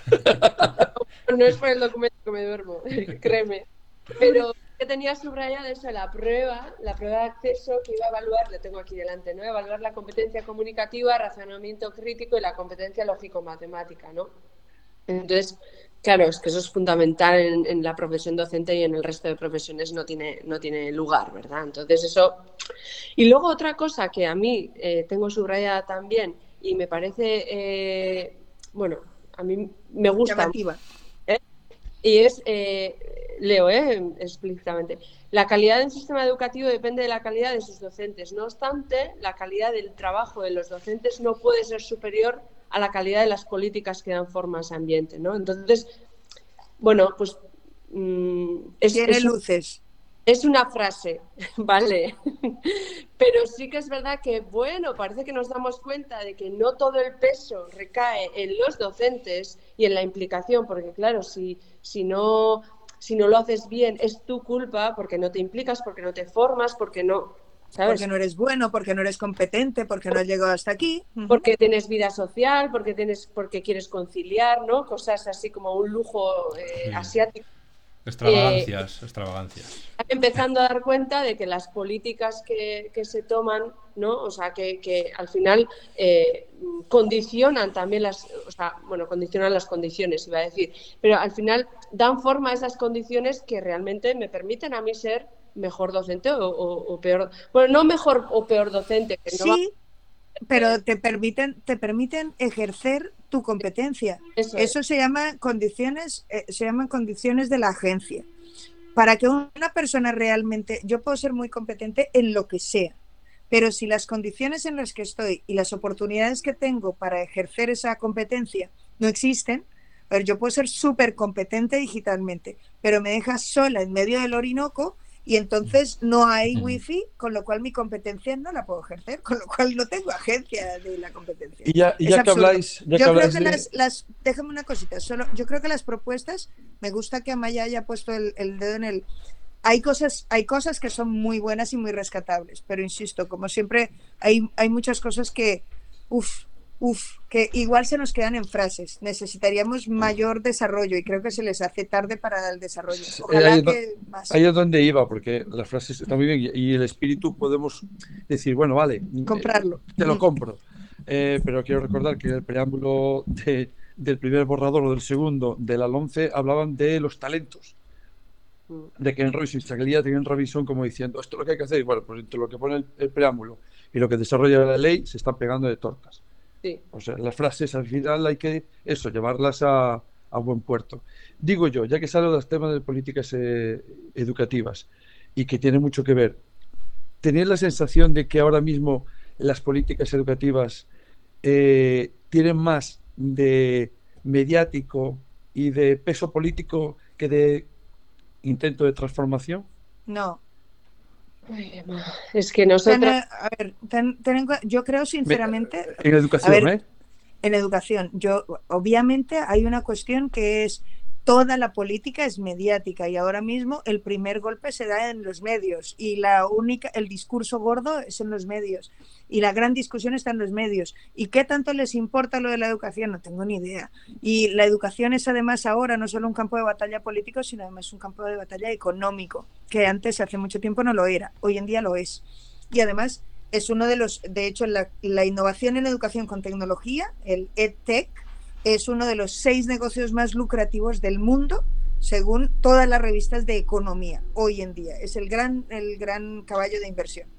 no es por el documento que me duermo, créeme. Pero que tenía subrayado eso, la prueba, la prueba de acceso que iba a evaluar, lo tengo aquí delante, ¿no? Evaluar la competencia comunicativa, razonamiento crítico y la competencia lógico-matemática, ¿no? Entonces, claro, es que eso es fundamental en, la profesión docente y en el resto de profesiones no tiene, no tiene lugar, ¿verdad? Entonces, eso. Y luego otra cosa que a mí eh, tengo subrayada también y me parece, eh, bueno, a mí me gusta. Y es, eh, leo eh, explícitamente, la calidad del sistema educativo depende de la calidad de sus docentes. No obstante, la calidad del trabajo de los docentes no puede ser superior a la calidad de las políticas que dan forma a ese ambiente. ¿no? Entonces, bueno, pues... Mm, es, Tiene luces. Es una frase, ¿vale? Pero sí que es verdad que, bueno, parece que nos damos cuenta de que no todo el peso recae en los docentes y en la implicación, porque claro, si, si, no, si no lo haces bien es tu culpa porque no te implicas, porque no te formas, porque no... ¿sabes? Porque no eres bueno, porque no eres competente, porque no has llegado hasta aquí. Porque tienes vida social, porque, tienes, porque quieres conciliar, ¿no? Cosas así como un lujo eh, asiático Extravagancias, eh, extravagancias. Empezando a dar cuenta de que las políticas que, se toman, ¿no? O sea, que, al final eh, condicionan también las, o sea, bueno, condicionan las condiciones, iba a decir, pero al final dan forma a esas condiciones que realmente me permiten a mí ser mejor docente o, peor, bueno, no mejor o peor docente, que no sí, pero te permiten, te permiten ejercer tu competencia. Eso, se llama condiciones, eh, se llaman condiciones de la agencia. Para que una persona realmente, yo puedo ser muy competente en lo que sea, pero si las condiciones en las que estoy y las oportunidades que tengo para ejercer esa competencia no existen, yo puedo ser súper competente digitalmente, pero me dejas sola en medio del Orinoco Y entonces no hay wifi, con lo cual mi competencia no la puedo ejercer, con lo cual no tengo agencia de la competencia. Y ya, que habláis, yo creo que las, las, déjame una cosita, solo, yo creo que las propuestas, me gusta que Amaya haya puesto el, el dedo en el, hay cosas, hay cosas que son muy buenas y muy rescatables, pero insisto, como siempre, hay, hay muchas cosas que, uff, Uf, que igual se nos quedan en frases. Necesitaríamos mayor desarrollo y creo que se les hace tarde para el desarrollo. Ojalá ahí, que más. ahí es donde iba, porque las frases están muy bien y el espíritu podemos decir, bueno, vale, comprarlo. Eh, te lo compro. Eh, pero quiero recordar que en el preámbulo del primer borrador o del segundo de la 11 hablaban de los talentos. De que en Roy salía en revisión como diciendo esto es lo que hay que hacer. Y bueno, pues entre lo que pone el preámbulo y lo que desarrolla la ley se están pegando de tortas. O sea, las frases al final hay que, eso, llevarlas a, buen puerto. Digo yo, ya que salen los temas de políticas eh, educativas y que tiene mucho que ver, ¿tenéis la sensación de que ahora mismo las políticas educativas eh, tienen más de mediático y de peso político que de intento de transformación? No, es que nosotros. a ver, yo creo sinceramente. En educación, ¿eh? En educación. Yo, obviamente, hay una cuestión que es toda la política es mediática y ahora mismo el primer golpe se da en los medios y la única el discurso gordo es en los medios y la gran discusión está en los medios. Y qué tanto les importa lo de la educación no tengo ni idea. Y la educación es además ahora no solo un campo de batalla político sino además un campo de batalla económico que antes hace mucho tiempo no lo era hoy en día lo es. Y además es uno de los de hecho la, la innovación en educación con tecnología el EdTech es uno de los seis negocios más lucrativos del mundo, según todas las revistas de economía hoy en día. Es el gran, el gran caballo de inversión.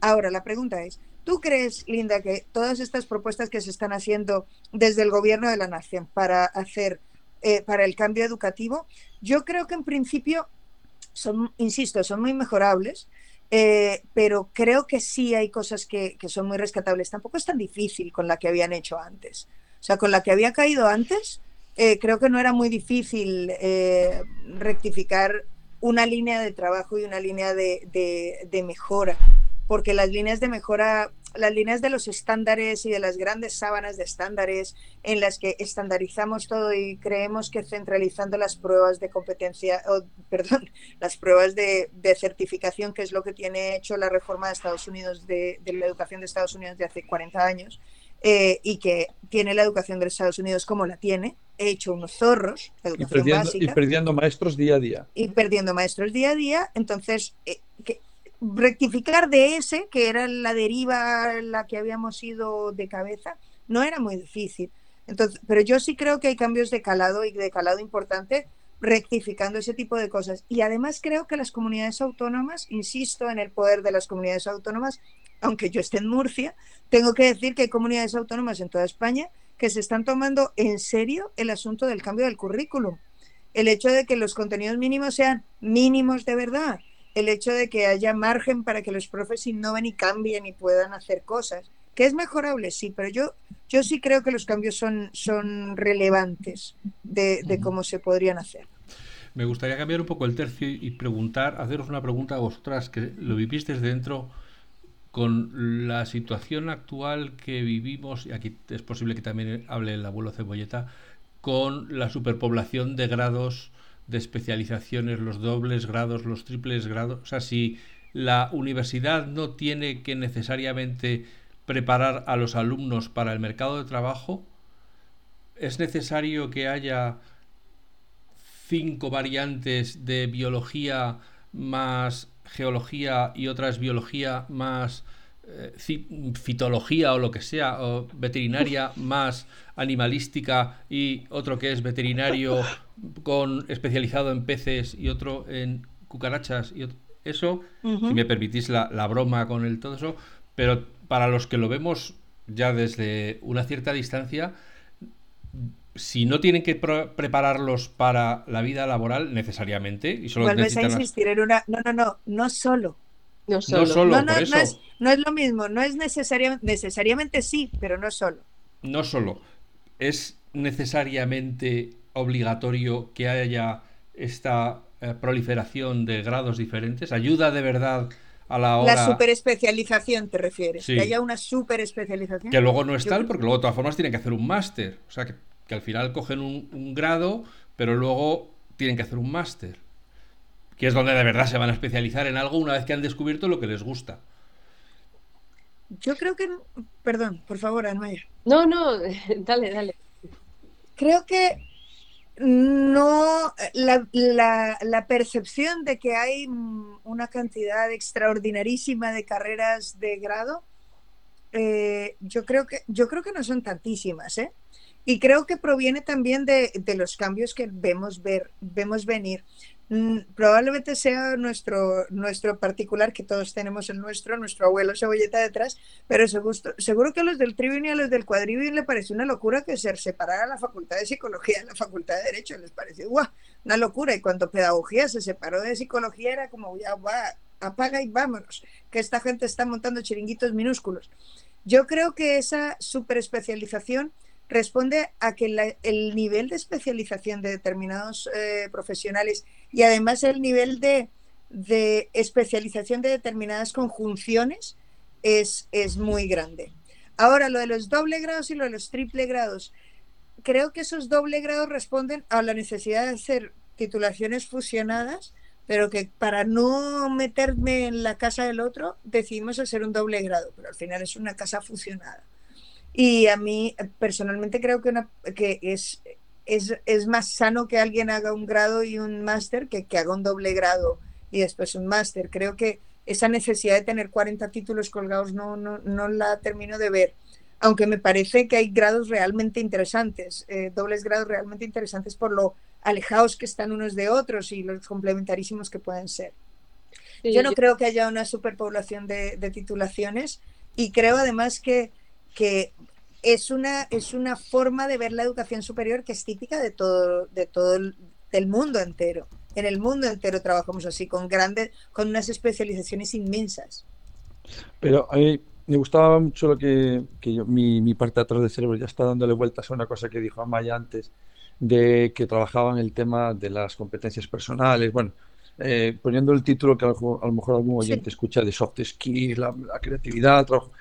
Ahora, la pregunta es, ¿tú crees, Linda, que todas estas propuestas que se están haciendo desde el gobierno de la nación para hacer, eh, para el cambio educativo, yo creo que en principio insisto, son muy mejorables, eh, pero creo que sí hay cosas que, que, son muy rescatables. Tampoco es tan difícil con la que habían hecho antes. Sea, con la que había caído antes, eh, creo que no era muy difícil eh, rectificar una línea de trabajo y una línea de, de, mejora, porque las líneas de mejora, las líneas de los estándares y de las grandes sábanas de estándares en las que estandarizamos todo y creemos que centralizando las pruebas de competencia, o, perdón, las pruebas de, de, certificación, que es lo que tiene hecho la reforma de Estados Unidos, de la educación de Estados Unidos de hace 40 años, eh, y que tiene la educación de Estados Unidos como la tiene, he hecho unos zorros, y perdiendo, y perdiendo maestros día a día. Y perdiendo maestros día a día, entonces eh, rectificar de ese, que era la deriva la que habíamos ido de cabeza, no era muy difícil. Entonces, pero yo sí creo que hay cambios de calado y de calado importante rectificando ese tipo de cosas. Y además creo que las comunidades autónomas, insisto en el poder de las comunidades autónomas, aunque yo esté en Murcia, tengo que decir que hay comunidades autónomas en toda España que se están tomando en serio el asunto del cambio del currículum. El hecho de que los contenidos mínimos sean mínimos de verdad. El hecho de que haya margen para que los profes innoven y cambien y puedan hacer cosas. Que es mejorable, sí, pero yo, yo sí creo que los cambios son, son relevantes de, de cómo se podrían hacer. Me gustaría cambiar un poco el tercio y preguntar, haceros una pregunta a vosotras que lo vivisteis dentro con la situación actual que vivimos, y aquí es posible que también hable el abuelo Cebolleta, con la superpoblación de grados de especializaciones, los dobles grados, los triples grados, o sea, si la universidad no tiene que necesariamente preparar a los alumnos para el mercado de trabajo, es necesario que haya cinco variantes de biología más geología y otra es biología más eh, fitología o lo que sea, o veterinaria más animalística y otro que es veterinario con especializado en peces y otro en cucarachas y eso, si me permitís la, la, broma con el todo eso, pero para los que lo vemos ya desde una cierta distancia, si no tienen que prepararlos para la vida laboral necesariamente y solo Vuelves a insistir en una no no no no solo no solo, no, es, no, es, lo mismo no es necesariamente necesariamente sí pero no solo no solo es necesariamente obligatorio que haya esta eh, proliferación de grados diferentes? ¿Ayuda de verdad a la hora... La superespecialización te refieres, que haya una superespecialización. Que luego no es tal, porque luego de todas formas tienen que hacer un máster. O sea, que, al final cogen un, grado, pero luego tienen que hacer un máster. Que es donde de verdad se van a especializar en algo una vez que han descubierto lo que les gusta. Yo creo que... Perdón, por favor, Anmaya. No, no, dale, dale. Creo que no, la, la, percepción de que hay una cantidad extraordinarísima de carreras de grado, eh, yo, creo que, yo creo que no son tantísimas, ¿eh? Y creo que proviene también de, de los cambios que vemos, ver, vemos venir. Mm, probablemente sea nuestro, nuestro particular, que todos tenemos el nuestro, nuestro abuelo cebolleta detrás, pero seguro, que a los del Trivium y a los del Cuadrivium le pareció una locura que se separara la Facultad de Psicología de la Facultad de Derecho, les pareció ¡guau! una locura, y cuando Pedagogía se separó de Psicología era como, ya va, apaga y vámonos, que esta gente está montando chiringuitos minúsculos. Yo creo que esa superespecialización responde a que el nivel de especialización de determinados eh, profesionales y además el nivel de, especialización de determinadas conjunciones es, es muy grande. Ahora, lo de los doble grados y lo de los triple grados, creo que esos doble grados responden a la necesidad de hacer titulaciones fusionadas, pero que para no meterme en la casa del otro decidimos hacer un doble grado, pero al final es una casa fusionada. Y a mí personalmente creo que, una, que es, es, más sano que alguien haga un grado y un máster que que haga un doble grado y después un máster. Creo que esa necesidad de tener 40 títulos colgados no, no, no la termino de ver. Aunque me parece que hay grados realmente interesantes, eh, dobles grados realmente interesantes por lo alejados que están unos de otros y los complementarísimos que pueden ser. yo no creo que haya una superpoblación de, de titulaciones y creo además que que es una, es una forma de ver la educación superior que es típica de todo, de todo el del mundo entero. En el mundo entero trabajamos así, con grandes, con unas especializaciones inmensas. Pero a mí me gustaba mucho lo que, yo, mi, mi, parte de atrás del cerebro ya está dándole vueltas a una cosa que dijo Amaya antes, de que trabajaban el tema de las competencias personales. Bueno, eh, poniendo el título que a lo, mejor algún oyente escucha de soft skills, la, la creatividad, el trabajo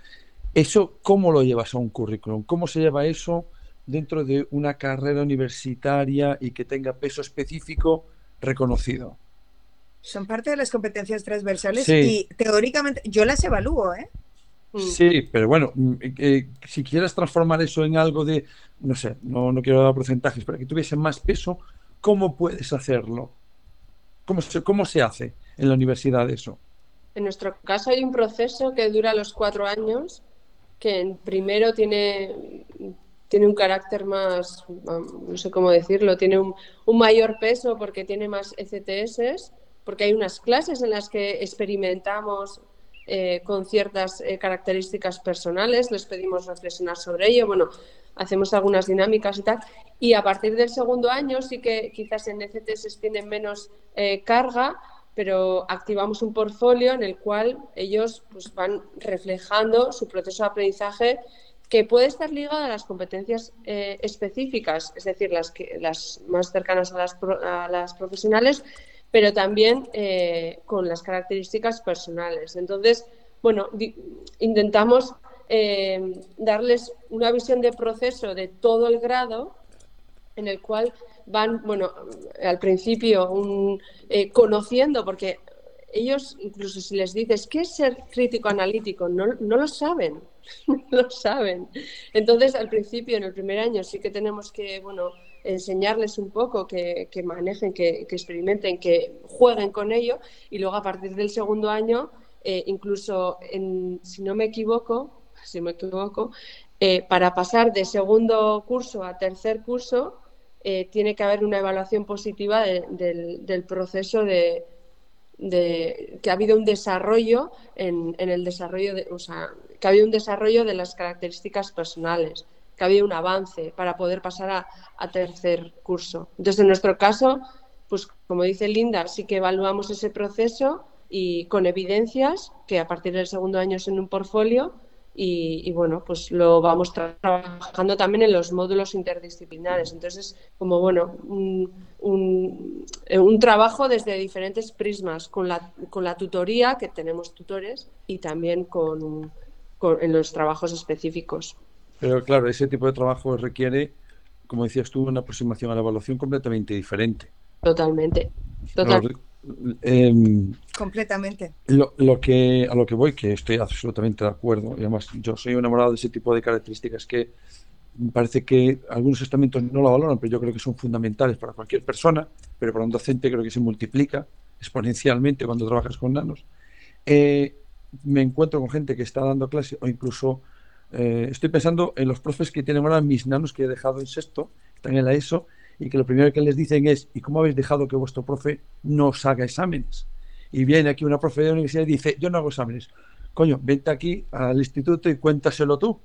¿Eso cómo lo llevas a un currículum? ¿Cómo se lleva eso dentro de una carrera universitaria y que tenga peso específico reconocido? Son parte de las competencias transversales y teóricamente yo las evalúo, ¿eh? Mm. Sí, pero bueno, mm, eh, si quieres transformar eso en algo de, no sé, no, no quiero dar porcentajes, para que tuviese más peso, ¿cómo puedes hacerlo? ¿Cómo se, ¿Cómo se hace en la universidad eso? En nuestro caso hay un proceso que dura los cuatro años que primero tiene, tiene un carácter más, no sé cómo decirlo, tiene un, mayor peso porque tiene más ECTS, porque hay unas clases en las que experimentamos eh, con ciertas eh, características personales, les pedimos reflexionar sobre ello, bueno, hacemos algunas dinámicas y tal, y a partir del segundo año sí que quizás en ECTS tienen menos eh, carga, pero activamos un portfolio en el cual ellos pues, van reflejando su proceso de aprendizaje que puede estar ligado a las competencias eh, específicas, es decir, las, que, las más cercanas a las, a las profesionales, pero también eh, con las características personales. Entonces, bueno, intentamos eh, darles una visión de proceso de todo el grado en el cual van, bueno, al principio un, eh, conociendo, porque ellos, incluso si les dices, ¿qué es ser crítico analítico? No, no lo saben, no lo saben. Entonces, al principio, en el primer año, sí que tenemos que, bueno, enseñarles un poco, que, que manejen, que, que, experimenten, que jueguen con ello, y luego a partir del segundo año, eh, incluso, en, si no me equivoco, si me equivoco, eh, para pasar de segundo curso a tercer curso, eh, tiene que haber una evaluación positiva del proceso de, que ha habido un desarrollo en, el desarrollo de, o sea, que ha habido un desarrollo de las características personales, que ha habido un avance para poder pasar a, tercer curso. Entonces, en nuestro caso, pues como dice Linda, sí que evaluamos ese proceso y con evidencias que a partir del segundo año es en un portfolio y, bueno, pues lo vamos trabajando también en los módulos interdisciplinares. Entonces, como bueno, un, un, trabajo desde diferentes prismas, con la, con la tutoría, que tenemos tutores, y también con, en los trabajos específicos. Pero claro, ese tipo de trabajo requiere, como decías tú, una aproximación a la evaluación completamente diferente. Totalmente. Total. Em, Completamente. Lo, lo, que, a lo que voy, que estoy absolutamente de acuerdo, y además yo soy enamorado de ese tipo de características que parece que algunos estamentos no lo valoran, pero yo creo que son fundamentales para cualquier persona, pero para un docente creo que se multiplica exponencialmente cuando trabajas con nanos. Eh, me encuentro con gente que está dando clases o incluso eh, estoy pensando en los profes que tienen ahora mis nanos que he dejado en sexto, están en la ESO, y que lo primero que les dicen es, ¿y cómo habéis dejado que vuestro profe no os haga exámenes? Y viene aquí una profe de la universidad y dice, yo no hago exámenes. Coño, vente aquí al instituto y cuéntaselo tú.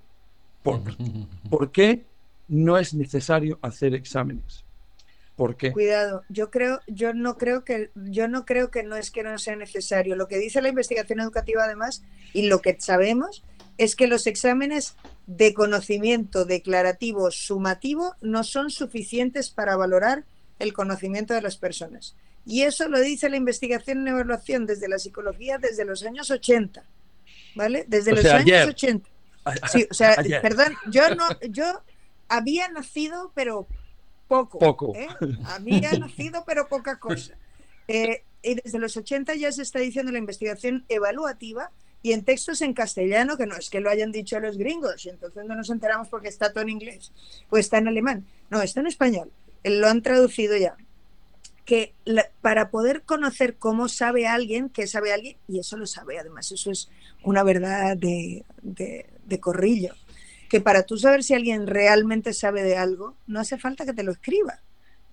¿Por, ¿por qué no es necesario hacer exámenes? ¿Por qué? Cuidado, yo creo, yo no creo que, yo no creo que no es que no sea necesario. Lo que dice la investigación educativa además y lo que sabemos es que los exámenes de conocimiento declarativo sumativo no son suficientes para valorar el conocimiento de las personas. Y eso lo dice la investigación en evaluación desde la psicología desde los años 80. ¿Vale? Desde los años 80. Sí, o sea, perdón, yo no, yo había nacido, pero poco. Poco. ¿eh? Había nacido, pero poca cosa. Eh, y desde los 80 ya se está diciendo la investigación evaluativa y en textos en castellano, que no es que lo hayan dicho los gringos, y entonces no nos enteramos porque está todo en inglés, o está en alemán, no, está en español, lo han traducido ya. Que para poder conocer cómo sabe alguien, qué sabe alguien, y eso lo sabe, además, eso es una verdad de, de corrillo, que para tú saber si alguien realmente sabe de algo, no hace falta que te lo escriba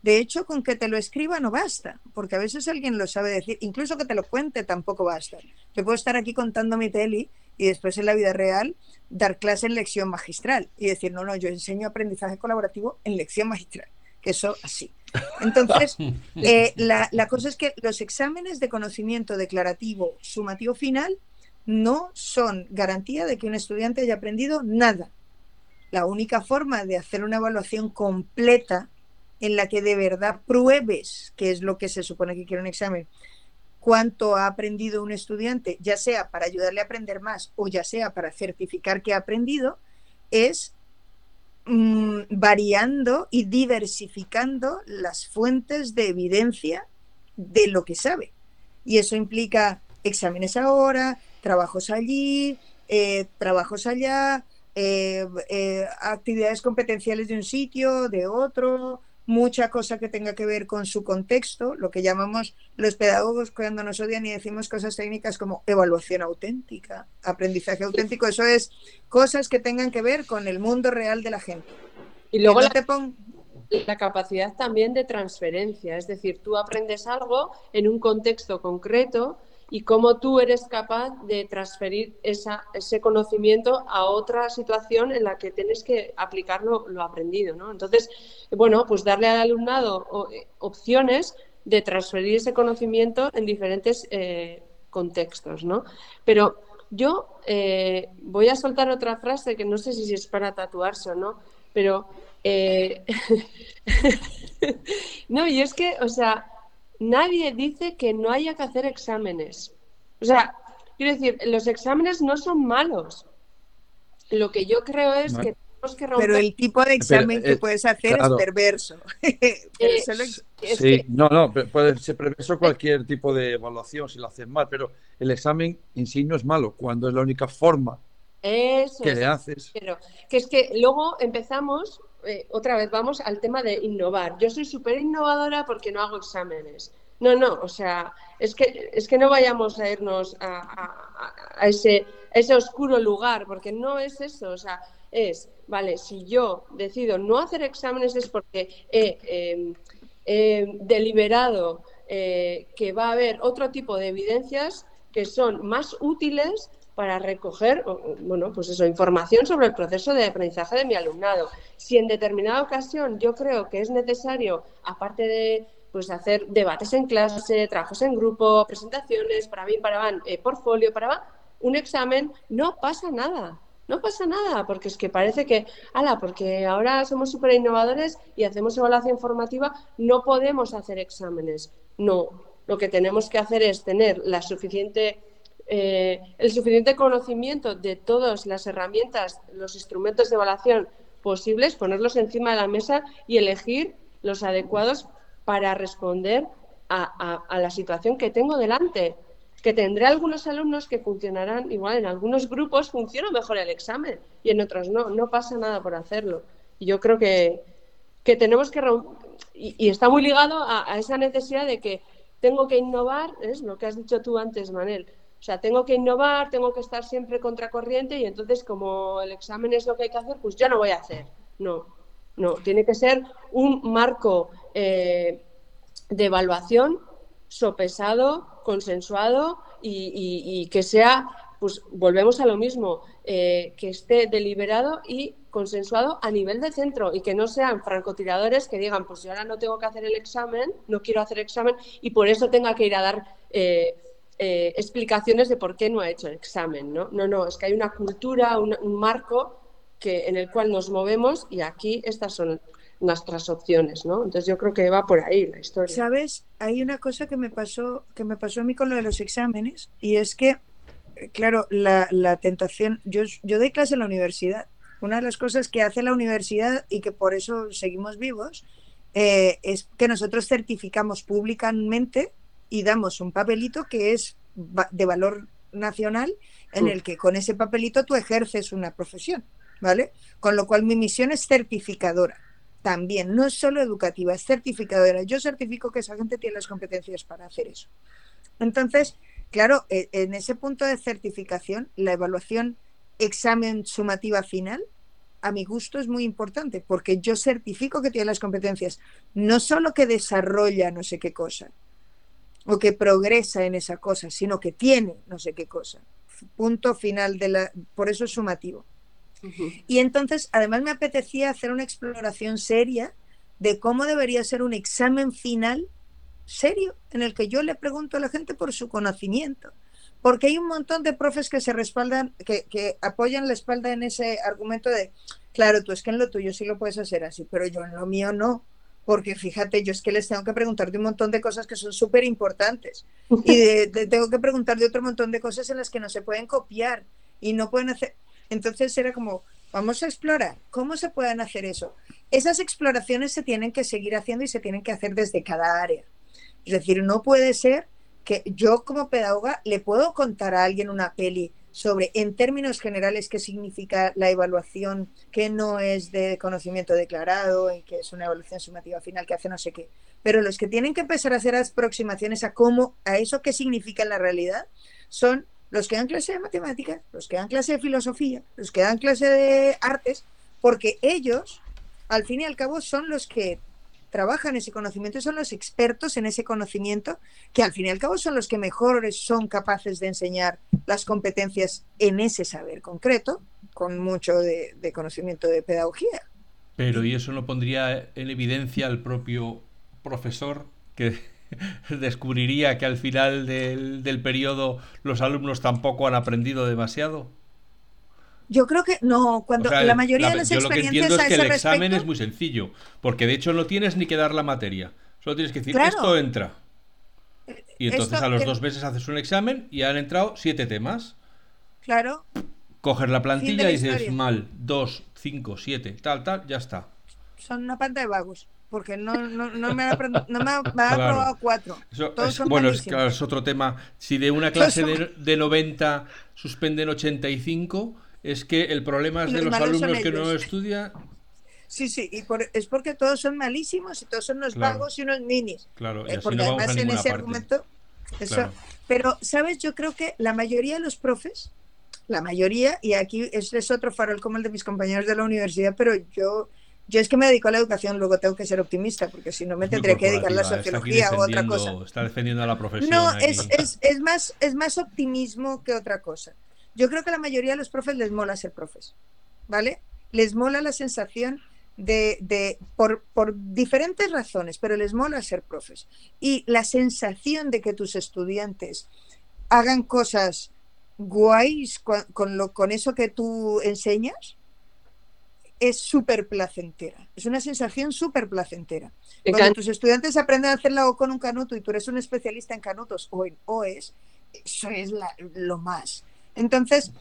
de hecho, con que te lo escriba no basta, porque a veces alguien lo sabe decir, incluso que te lo cuente tampoco basta. Yo puedo estar aquí contando mi tele y después en la vida real dar clase en lección magistral y decir, no, no, yo enseño aprendizaje colaborativo en lección magistral, que eso así. Entonces, eh, la, la cosa es que los exámenes de conocimiento declarativo sumativo final no son garantía de que un estudiante haya aprendido nada. La única forma de hacer una evaluación completa en la que de verdad pruebes, que es lo que se supone que quiere un examen, cuánto ha aprendido un estudiante, ya sea para ayudarle a aprender más o ya sea para certificar que ha aprendido, es mm, variando y diversificando las fuentes de evidencia de lo que sabe. Y eso implica exámenes ahora, trabajos allí, eh, trabajos allá, eh, eh, actividades competenciales de un sitio, de otro, mucha cosa que tenga que ver con su contexto, lo que llamamos los pedagogos cuando nos odian y decimos cosas técnicas como evaluación auténtica, aprendizaje auténtico, eso es cosas que tengan que ver con el mundo real de la gente. Y luego la, la capacidad también de transferencia, es decir, tú aprendes algo en un contexto concreto y cómo tú eres capaz de transferir ese conocimiento a otra situación en la que tienes que aplicar lo, aprendido. ¿no? Entonces, bueno, pues darle al alumnado eh, opciones de transferir ese conocimiento en diferentes eh, contextos. ¿no? Pero yo eh, voy a soltar otra frase que no sé si es para tatuarse o no, pero... no, y es que, o sea, nadie dice que no haya que hacer exámenes. O sea, quiero decir, los exámenes no son malos. Lo que yo creo es que tenemos que romper... Pero el tipo de examen que eh, puedes hacer es perverso. Eh, sí, no, no, puede ser perverso cualquier tipo de evaluación si lo haces mal, pero el examen en sí no es malo cuando es la única forma que le haces. Pero que es que luego empezamos eh, otra vez vamos al tema de innovar. Yo soy súper innovadora porque no hago exámenes. No, no, o sea, es que, es que no vayamos a irnos a, ese, ese oscuro lugar, porque no es eso, o sea, es, vale, si yo decido no hacer exámenes es porque he, em, deliberado eh, que va a haber otro tipo de evidencias que son más útiles para recoger, bueno, pues eso, información sobre el proceso de aprendizaje de mi alumnado. Si en determinada ocasión yo creo que es necesario, aparte de pues hacer debates en clase, trabajos en grupo, presentaciones, para mí, para van, eh, portfolio, para va, un examen, no pasa nada. No pasa nada, porque es que parece que, ala, porque ahora somos súper innovadores y hacemos evaluación formativa, no podemos hacer exámenes. No, lo que tenemos que hacer es tener la suficiente, eh, el suficiente conocimiento de todas las herramientas, los instrumentos de evaluación posibles, ponerlos encima de la mesa y elegir los adecuados para responder a, la situación que tengo delante. Que tendré algunos alumnos que funcionarán igual, en algunos grupos funciona mejor el examen y en otros no, no pasa nada por hacerlo. Y yo creo que, que tenemos que y, está muy ligado a, esa necesidad de que tengo que innovar, es lo que has dicho tú antes, Manel. O sea, tengo que innovar, tengo que estar siempre contracorriente y entonces como el examen es lo que hay que hacer, pues ya no voy a hacer. No, no, tiene que ser un marco eh, de evaluación sopesado, consensuado y, que sea, pues volvemos a lo mismo, eh, que esté deliberado y consensuado a nivel de centro y que no sean francotiradores que digan, pues yo ahora no tengo que hacer el examen, no quiero hacer examen y por eso tenga que ir a dar eh, eh, explicaciones de por qué no ha hecho el examen. No, no, no es que hay una cultura, un, marco que, en el cual nos movemos y aquí estas son nuestras opciones, ¿no? Entonces yo creo que va por ahí la historia. Sabes, hay una cosa que me pasó, que me pasó a mí con lo de los exámenes, y es que, claro, la, tentación, yo, yo doy clase en la universidad. Una de las cosas que hace la universidad y que por eso seguimos vivos eh, es que nosotros certificamos públicamente y damos un papelito que es de valor nacional en el que con ese papelito tú ejerces una profesión, ¿vale? Con lo cual mi misión es certificadora también, no es solo educativa, es certificadora. Yo certifico que esa gente tiene las competencias para hacer eso. Entonces, claro, e, en ese punto de certificación, la evaluación examen sumativa final, a mi gusto es muy importante, porque yo certifico que tiene las competencias, no solo que desarrolla no sé qué cosa, o que progresa en esa cosa, sino que tiene no sé qué cosa. Punto final de la, por eso es sumativo. Y entonces, además me apetecía hacer una exploración seria de cómo debería ser un examen final serio, en el que yo le pregunto a la gente por su conocimiento. Porque hay un montón de profes que se respaldan, que, que apoyan la espalda en ese argumento de, claro, tú es que en lo tuyo sí lo puedes hacer así, pero yo en lo mío no porque fíjate, yo es que les tengo que preguntar de un montón de cosas que son súper importantes y tengo que preguntar de otro montón de cosas en las que no se pueden copiar y no pueden hacer. Entonces era como, vamos a explorar cómo se pueden hacer eso. Esas exploraciones se tienen que seguir haciendo y se tienen que hacer desde cada área. Es decir, no puede ser que yo como pedagoga le puedo contar a alguien una peli sobre, en términos generales, qué significa la evaluación que no es de conocimiento declarado y que es una evaluación sumativa final que hace no sé qué. Pero los que tienen que empezar a hacer aproximaciones a cómo, a eso que significa la realidad, son los que dan clase de matemáticas, los que dan clase de filosofía, los que dan clase de artes, porque ellos, al fin y al cabo, son los que trabajan ese conocimiento, son los expertos en ese conocimiento, que al fin y al cabo son los que mejor son capaces de enseñar las competencias en ese saber concreto, con mucho de, conocimiento de pedagogía. Pero ¿y eso no pondría en evidencia al propio profesor que descubriría que al final del, del periodo los alumnos tampoco han aprendido demasiado? Yo creo que no, cuando la mayoría de las yo lo que entiendo es que el examen es muy sencillo, porque de hecho no tienes ni que dar la materia, solo tienes que decir esto entra. Y entonces a los dos meses haces un examen y han entrado siete temas. Claro. Coger la plantilla y dices mal, dos, cinco, siete, tal, tal, ya está. Son una panta de vagos porque no, no, no, me ha, no me ha, aprobado cuatro. bueno, es, es, otro tema. Si de una clase de, de 90 suspenden 85, es que el problema es de los, alumnos que no estudian. Sí, sí, y es porque todos son malísimos y todos son unos vagos y unos minis. Claro, eh, porque además en ese argumento. Eso, Pero, ¿sabes? Yo creo que la mayoría de los profes, la mayoría, y aquí es otro farol como el de mis compañeros de la universidad, pero yo yo es que me dedico a la educación, luego tengo que ser optimista, porque si no me tendría que dedicar a la sociología o otra cosa. Está defendiendo a la profesión. No, es, es, es, más, es más optimismo que otra cosa. Yo creo que a la mayoría de los profes les mola ser profes, ¿vale? Les mola la sensación de, de por, por, diferentes razones, pero les mola ser profes. Y la sensación de que tus estudiantes hagan cosas guays con, lo, con eso que tú enseñas, es súper placentera. Es una sensación súper placentera. Cuando tus estudiantes aprenden a hacerlo con un canuto y tú eres un especialista en canutos o en OES, eso es lo más. Entonces,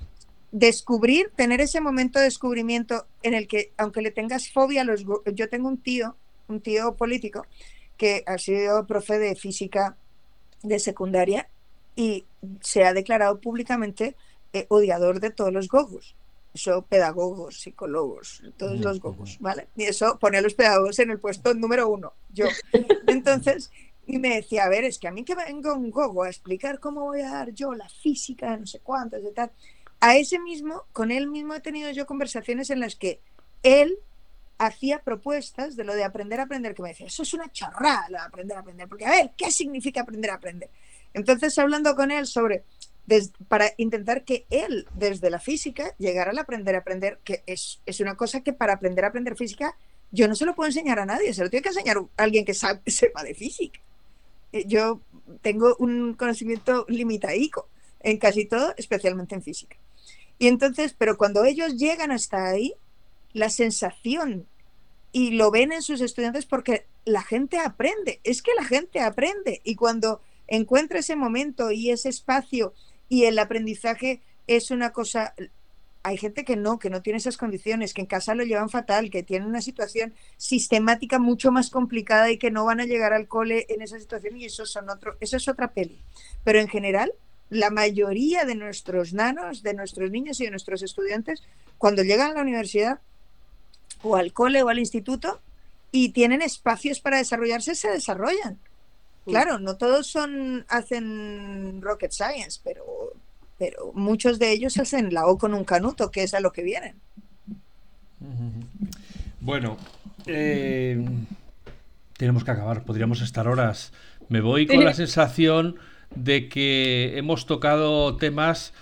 descubrir, tener ese momento de descubrimiento en el que, aunque le tengas fobia a los... Yo tengo un tío, un tío político, que ha sido profe de física de secundaria y se ha declarado públicamente eh, odiador de todos los gogos. Eso, pedagogos, psicólogos, todos los gogos, ¿vale? Y eso pone a los pedagogos en el puesto número uno, yo. Entonces, y me decía, a ver, es que a mí que venga un gogo a explicar cómo voy a dar yo la física, no sé cuántos, y tal. A ese mismo, con él mismo he tenido yo conversaciones en las que él hacía propuestas de lo de aprender a aprender, que me decía, eso es una chorrada lo de aprender a aprender, porque a ver, ¿qué significa aprender a aprender? Entonces, hablando con él sobre, para intentar que él, desde la física, llegara al aprender a aprender, que es, es, una cosa que para aprender a aprender física, yo no se lo puedo enseñar a nadie, se lo tiene que enseñar a alguien que sabe, sepa de física. Eh, yo tengo un conocimiento limitadico en casi todo, especialmente en física. Y entonces, pero cuando ellos llegan hasta ahí, la sensación y lo ven en sus estudiantes porque la gente aprende, es que la gente aprende y cuando encuentra ese momento y ese espacio y el aprendizaje es una cosa, hay gente que no, que no tiene esas condiciones, que en casa lo llevan fatal, que tienen una situación sistemática mucho más complicada y que no van a llegar al cole en esa situación y eso son otro, eso es otra peli. Pero en general, la mayoría de nuestros nanos, de nuestros niños y de nuestros estudiantes, cuando llegan a la universidad, o al cole o al instituto y tienen espacios para desarrollarse, se desarrollan. Claro, no todos son hacen rocket science, pero, pero muchos de ellos hacen la O con un canuto, que es a lo que vienen. Bueno, eh, tenemos que acabar, podríamos estar horas. Me voy con la sensación de que hemos tocado temas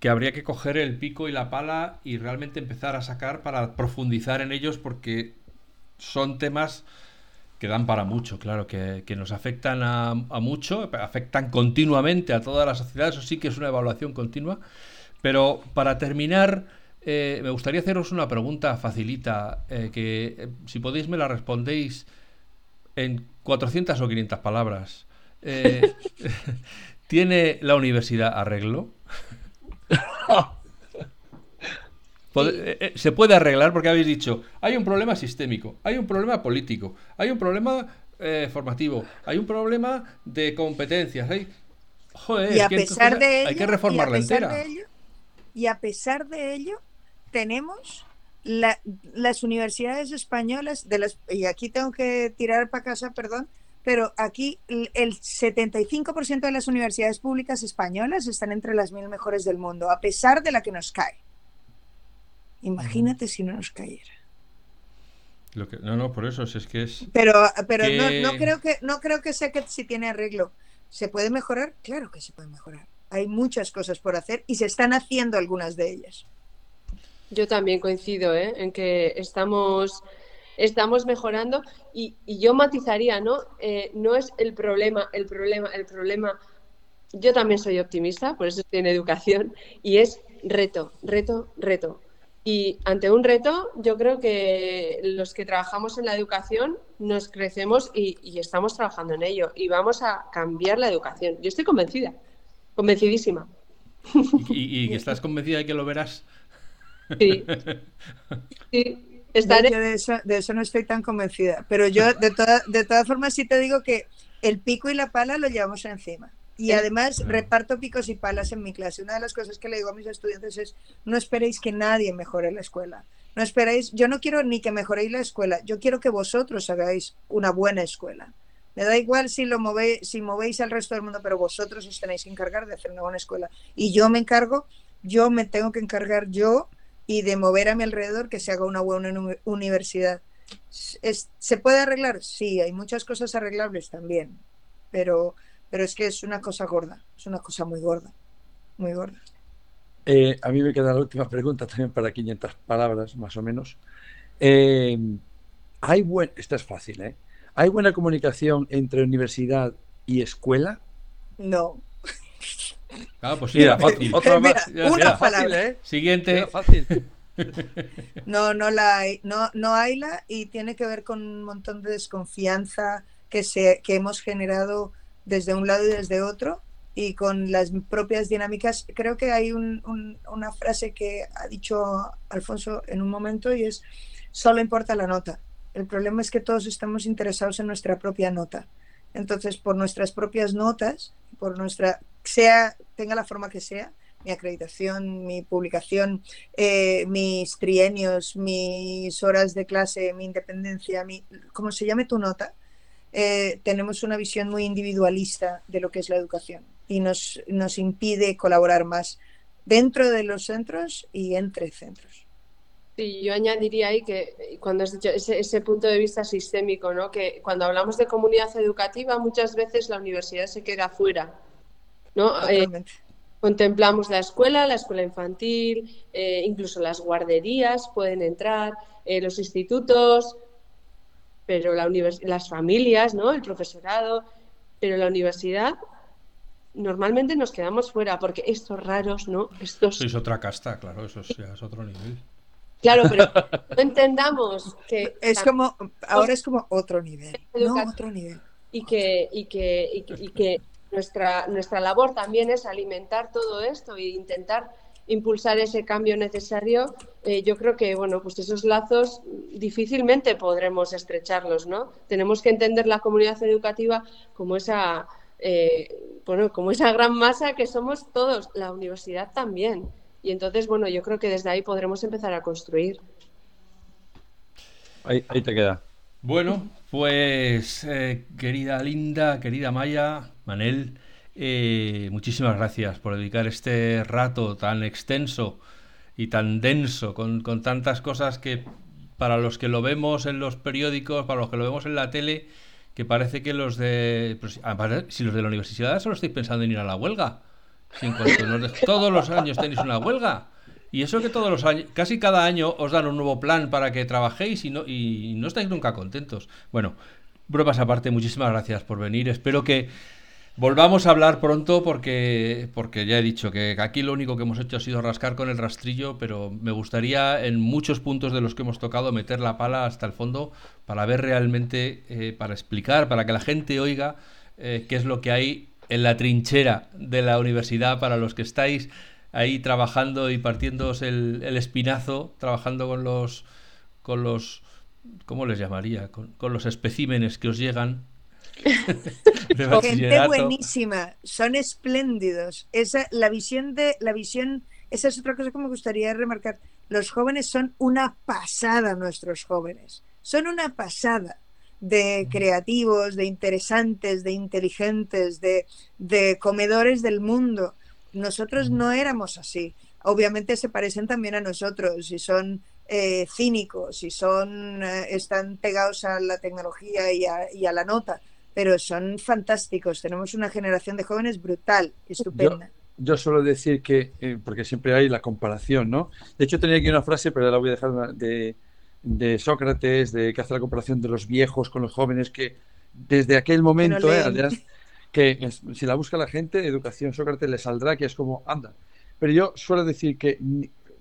que habría que coger el pico y la pala y realmente empezar a sacar para profundizar en ellos porque son temas que dan para mucho, claro, que, nos afectan a, mucho, afectan continuamente a toda la sociedad, eso sí que es una evaluación continua. Pero para terminar, eh, me gustaría haceros una pregunta facilita, eh, que eh, si podéis me la respondéis en 400 o 500 palabras. ¿Tiene la universidad arreglo? Eh, eh, se puede arreglar porque habéis dicho, hay un problema sistémico, hay un problema político, hay un problema eh, formativo, hay un problema de competencias, hay... Joder, y a pesar de ello, hay que reformarla entera. y a pesar de ello, tenemos las universidades españolas, de las, y aquí tengo que tirar para casa, perdón, pero aquí el 75% de las universidades públicas españolas están entre las mil mejores del mundo, a pesar de la que nos cae. Imagínate si no nos cayera. Lo que, no, no, por eso es que es. Pero, pero no, creo que no creo que sea que si tiene arreglo. ¿Se puede mejorar? Claro que se puede mejorar. Hay muchas cosas por hacer y se están haciendo algunas de ellas. Yo también coincido ¿eh? en que estamos estamos mejorando y, yo matizaría, ¿no? Eh, no es el problema, el problema, el problema. Yo también soy optimista, por eso estoy en educación, y es reto, reto, reto. Y ante un reto, yo creo que los que trabajamos en la educación nos crecemos y, estamos trabajando en ello y vamos a cambiar la educación. Yo estoy convencida, convencidísima. ¿Y, y estás convencida de que lo verás? Sí. sí. De, eso, de eso no estoy tan convencida, pero yo de, de todas formas sí te digo que el pico y la pala lo llevamos encima. Y además reparto picos y palas en mi clase. Una de las cosas que le digo a mis estudiantes es, no esperéis que nadie mejore la escuela. No esperéis, yo no quiero ni que mejoréis la escuela, yo quiero que vosotros hagáis una buena escuela. Me da igual si lo movéis, si movéis al resto del mundo, pero vosotros os tenéis que encargar de hacer una buena escuela. Y yo me encargo, yo me tengo que encargar yo y de mover a mi alrededor que se haga una buena universidad. ¿Se puede arreglar? Sí, hay muchas cosas arreglables también, pero, pero es que es una cosa gorda, es una cosa muy gorda, muy gorda. Eh, a mí me queda la última pregunta también para 500 palabras, más o menos. Eh, hay buen, esta es fácil, ¿eh? ¿Hay buena comunicación entre universidad y escuela? No. Ah, pues sí, fácil. Otra más. una palabra. ¿eh? Siguiente. fácil. No, no la hay, no, no hay la y tiene que ver con un montón de desconfianza que, se, que hemos generado desde un lado y desde otro y con las propias dinámicas. Creo que hay una frase que ha dicho Alfonso en un momento y es, solo importa la nota. El problema es que todos estamos interesados en nuestra propia nota. Entonces, por nuestras propias notas, por nuestra, sea, tenga la forma que sea, mi acreditación, mi publicación, eh, mis trienios, mis horas de clase, mi independencia, mi, como se llame tu nota, eh, tenemos una visión muy individualista de lo que es la educación y nos, nos impide colaborar más dentro de los centros y entre centros. Sí, yo añadiría ahí que cuando has dicho ese, ese, punto de vista sistémico, ¿no? que cuando hablamos de comunidad educativa muchas veces la universidad se queda fuera. ¿no? Eh, contemplamos la escuela, la escuela infantil, eh, incluso las guarderías pueden entrar, eh, los institutos, pero la las familias, ¿no? el profesorado, pero la universidad normalmente nos quedamos fuera porque estos raros, ¿no? Estos... es otra casta, claro, eso es otro nivel. Claro, pero no entendamos que... Es como, ahora es como otro nivel, no otro nivel. Y que, y que, y que, nuestra, nuestra labor también es alimentar todo esto e intentar impulsar ese cambio necesario, eh, yo creo que bueno, pues esos lazos difícilmente podremos estrecharlos, ¿no? Tenemos que entender la comunidad educativa como esa eh, bueno, como esa gran masa que somos todos, la universidad también. Y entonces, bueno, yo creo que desde ahí podremos empezar a construir. Ahí, te queda. Bueno, pues eh, querida Linda, querida Maya, Manel, eh, muchísimas gracias por dedicar este rato tan extenso y tan denso, con, con tantas cosas que para los que lo vemos en los periódicos, para los que lo vemos en la tele, que parece que los de. Pues, si los de la universidad solo estáis pensando en ir a la huelga. todos los años tenéis una huelga. Y eso que todos los años, casi cada año os dan un nuevo plan para que trabajéis y no, y no estáis nunca contentos. Bueno, bromas aparte, muchísimas gracias por venir. Espero que Volvamos a hablar pronto porque, porque ya he dicho que aquí lo único que hemos hecho ha sido rascar con el rastrillo, pero me gustaría en muchos puntos de los que hemos tocado meter la pala hasta el fondo para ver realmente, eh, para explicar, para que la gente oiga eh, qué es lo que hay en la trinchera de la universidad para los que estáis ahí trabajando y partiéndoos el, espinazo, trabajando con los, con los, ¿cómo les llamaría? con los especímenes que os llegan Gente buenísima, son espléndidos. Esa, la visión de, la visión, esa es otra cosa que me gustaría remarcar. Los jóvenes son una pasada, nuestros jóvenes. Son una pasada de creativos, de interesantes, de inteligentes, de, de comedores del mundo. Nosotros no éramos así. Obviamente se parecen también a nosotros y son eh, cínicos y son, eh, están pegados a la tecnología y a, y a la nota pero son fantásticos. Tenemos una generación de jóvenes brutal, estupenda. Yo, suelo decir que, eh, porque siempre hay la comparación, ¿no? De hecho, tenía aquí una frase, pero la voy a dejar de, de Sócrates, de que hace la comparación de los viejos con los jóvenes, que desde aquel momento, eh, que si la busca la gente, educación Sócrates le saldrá, que es como, anda. Pero yo suelo decir que,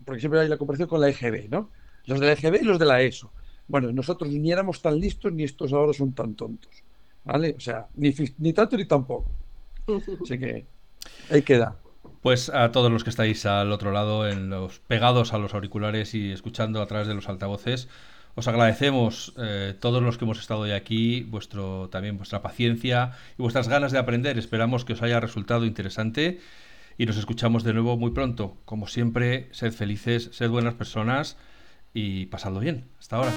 porque siempre hay la comparación con la EGB, ¿no? Los de la EGB y los de la ESO. Bueno, nosotros ni éramos tan listos ni estos ahora son tan tontos. ¿Vale? O sea, ni, ni tanto ni tampoco. Así que ahí queda. Pues a todos los que estáis al otro lado, en los pegados a los auriculares y escuchando a través de los altavoces, os agradecemos eh, todos los que hemos estado hoy aquí, vuestro también vuestra paciencia y vuestras ganas de aprender. Esperamos que os haya resultado interesante y nos escuchamos de nuevo muy pronto. Como siempre, sed felices, sed buenas personas y pasadlo bien. Hasta ahora.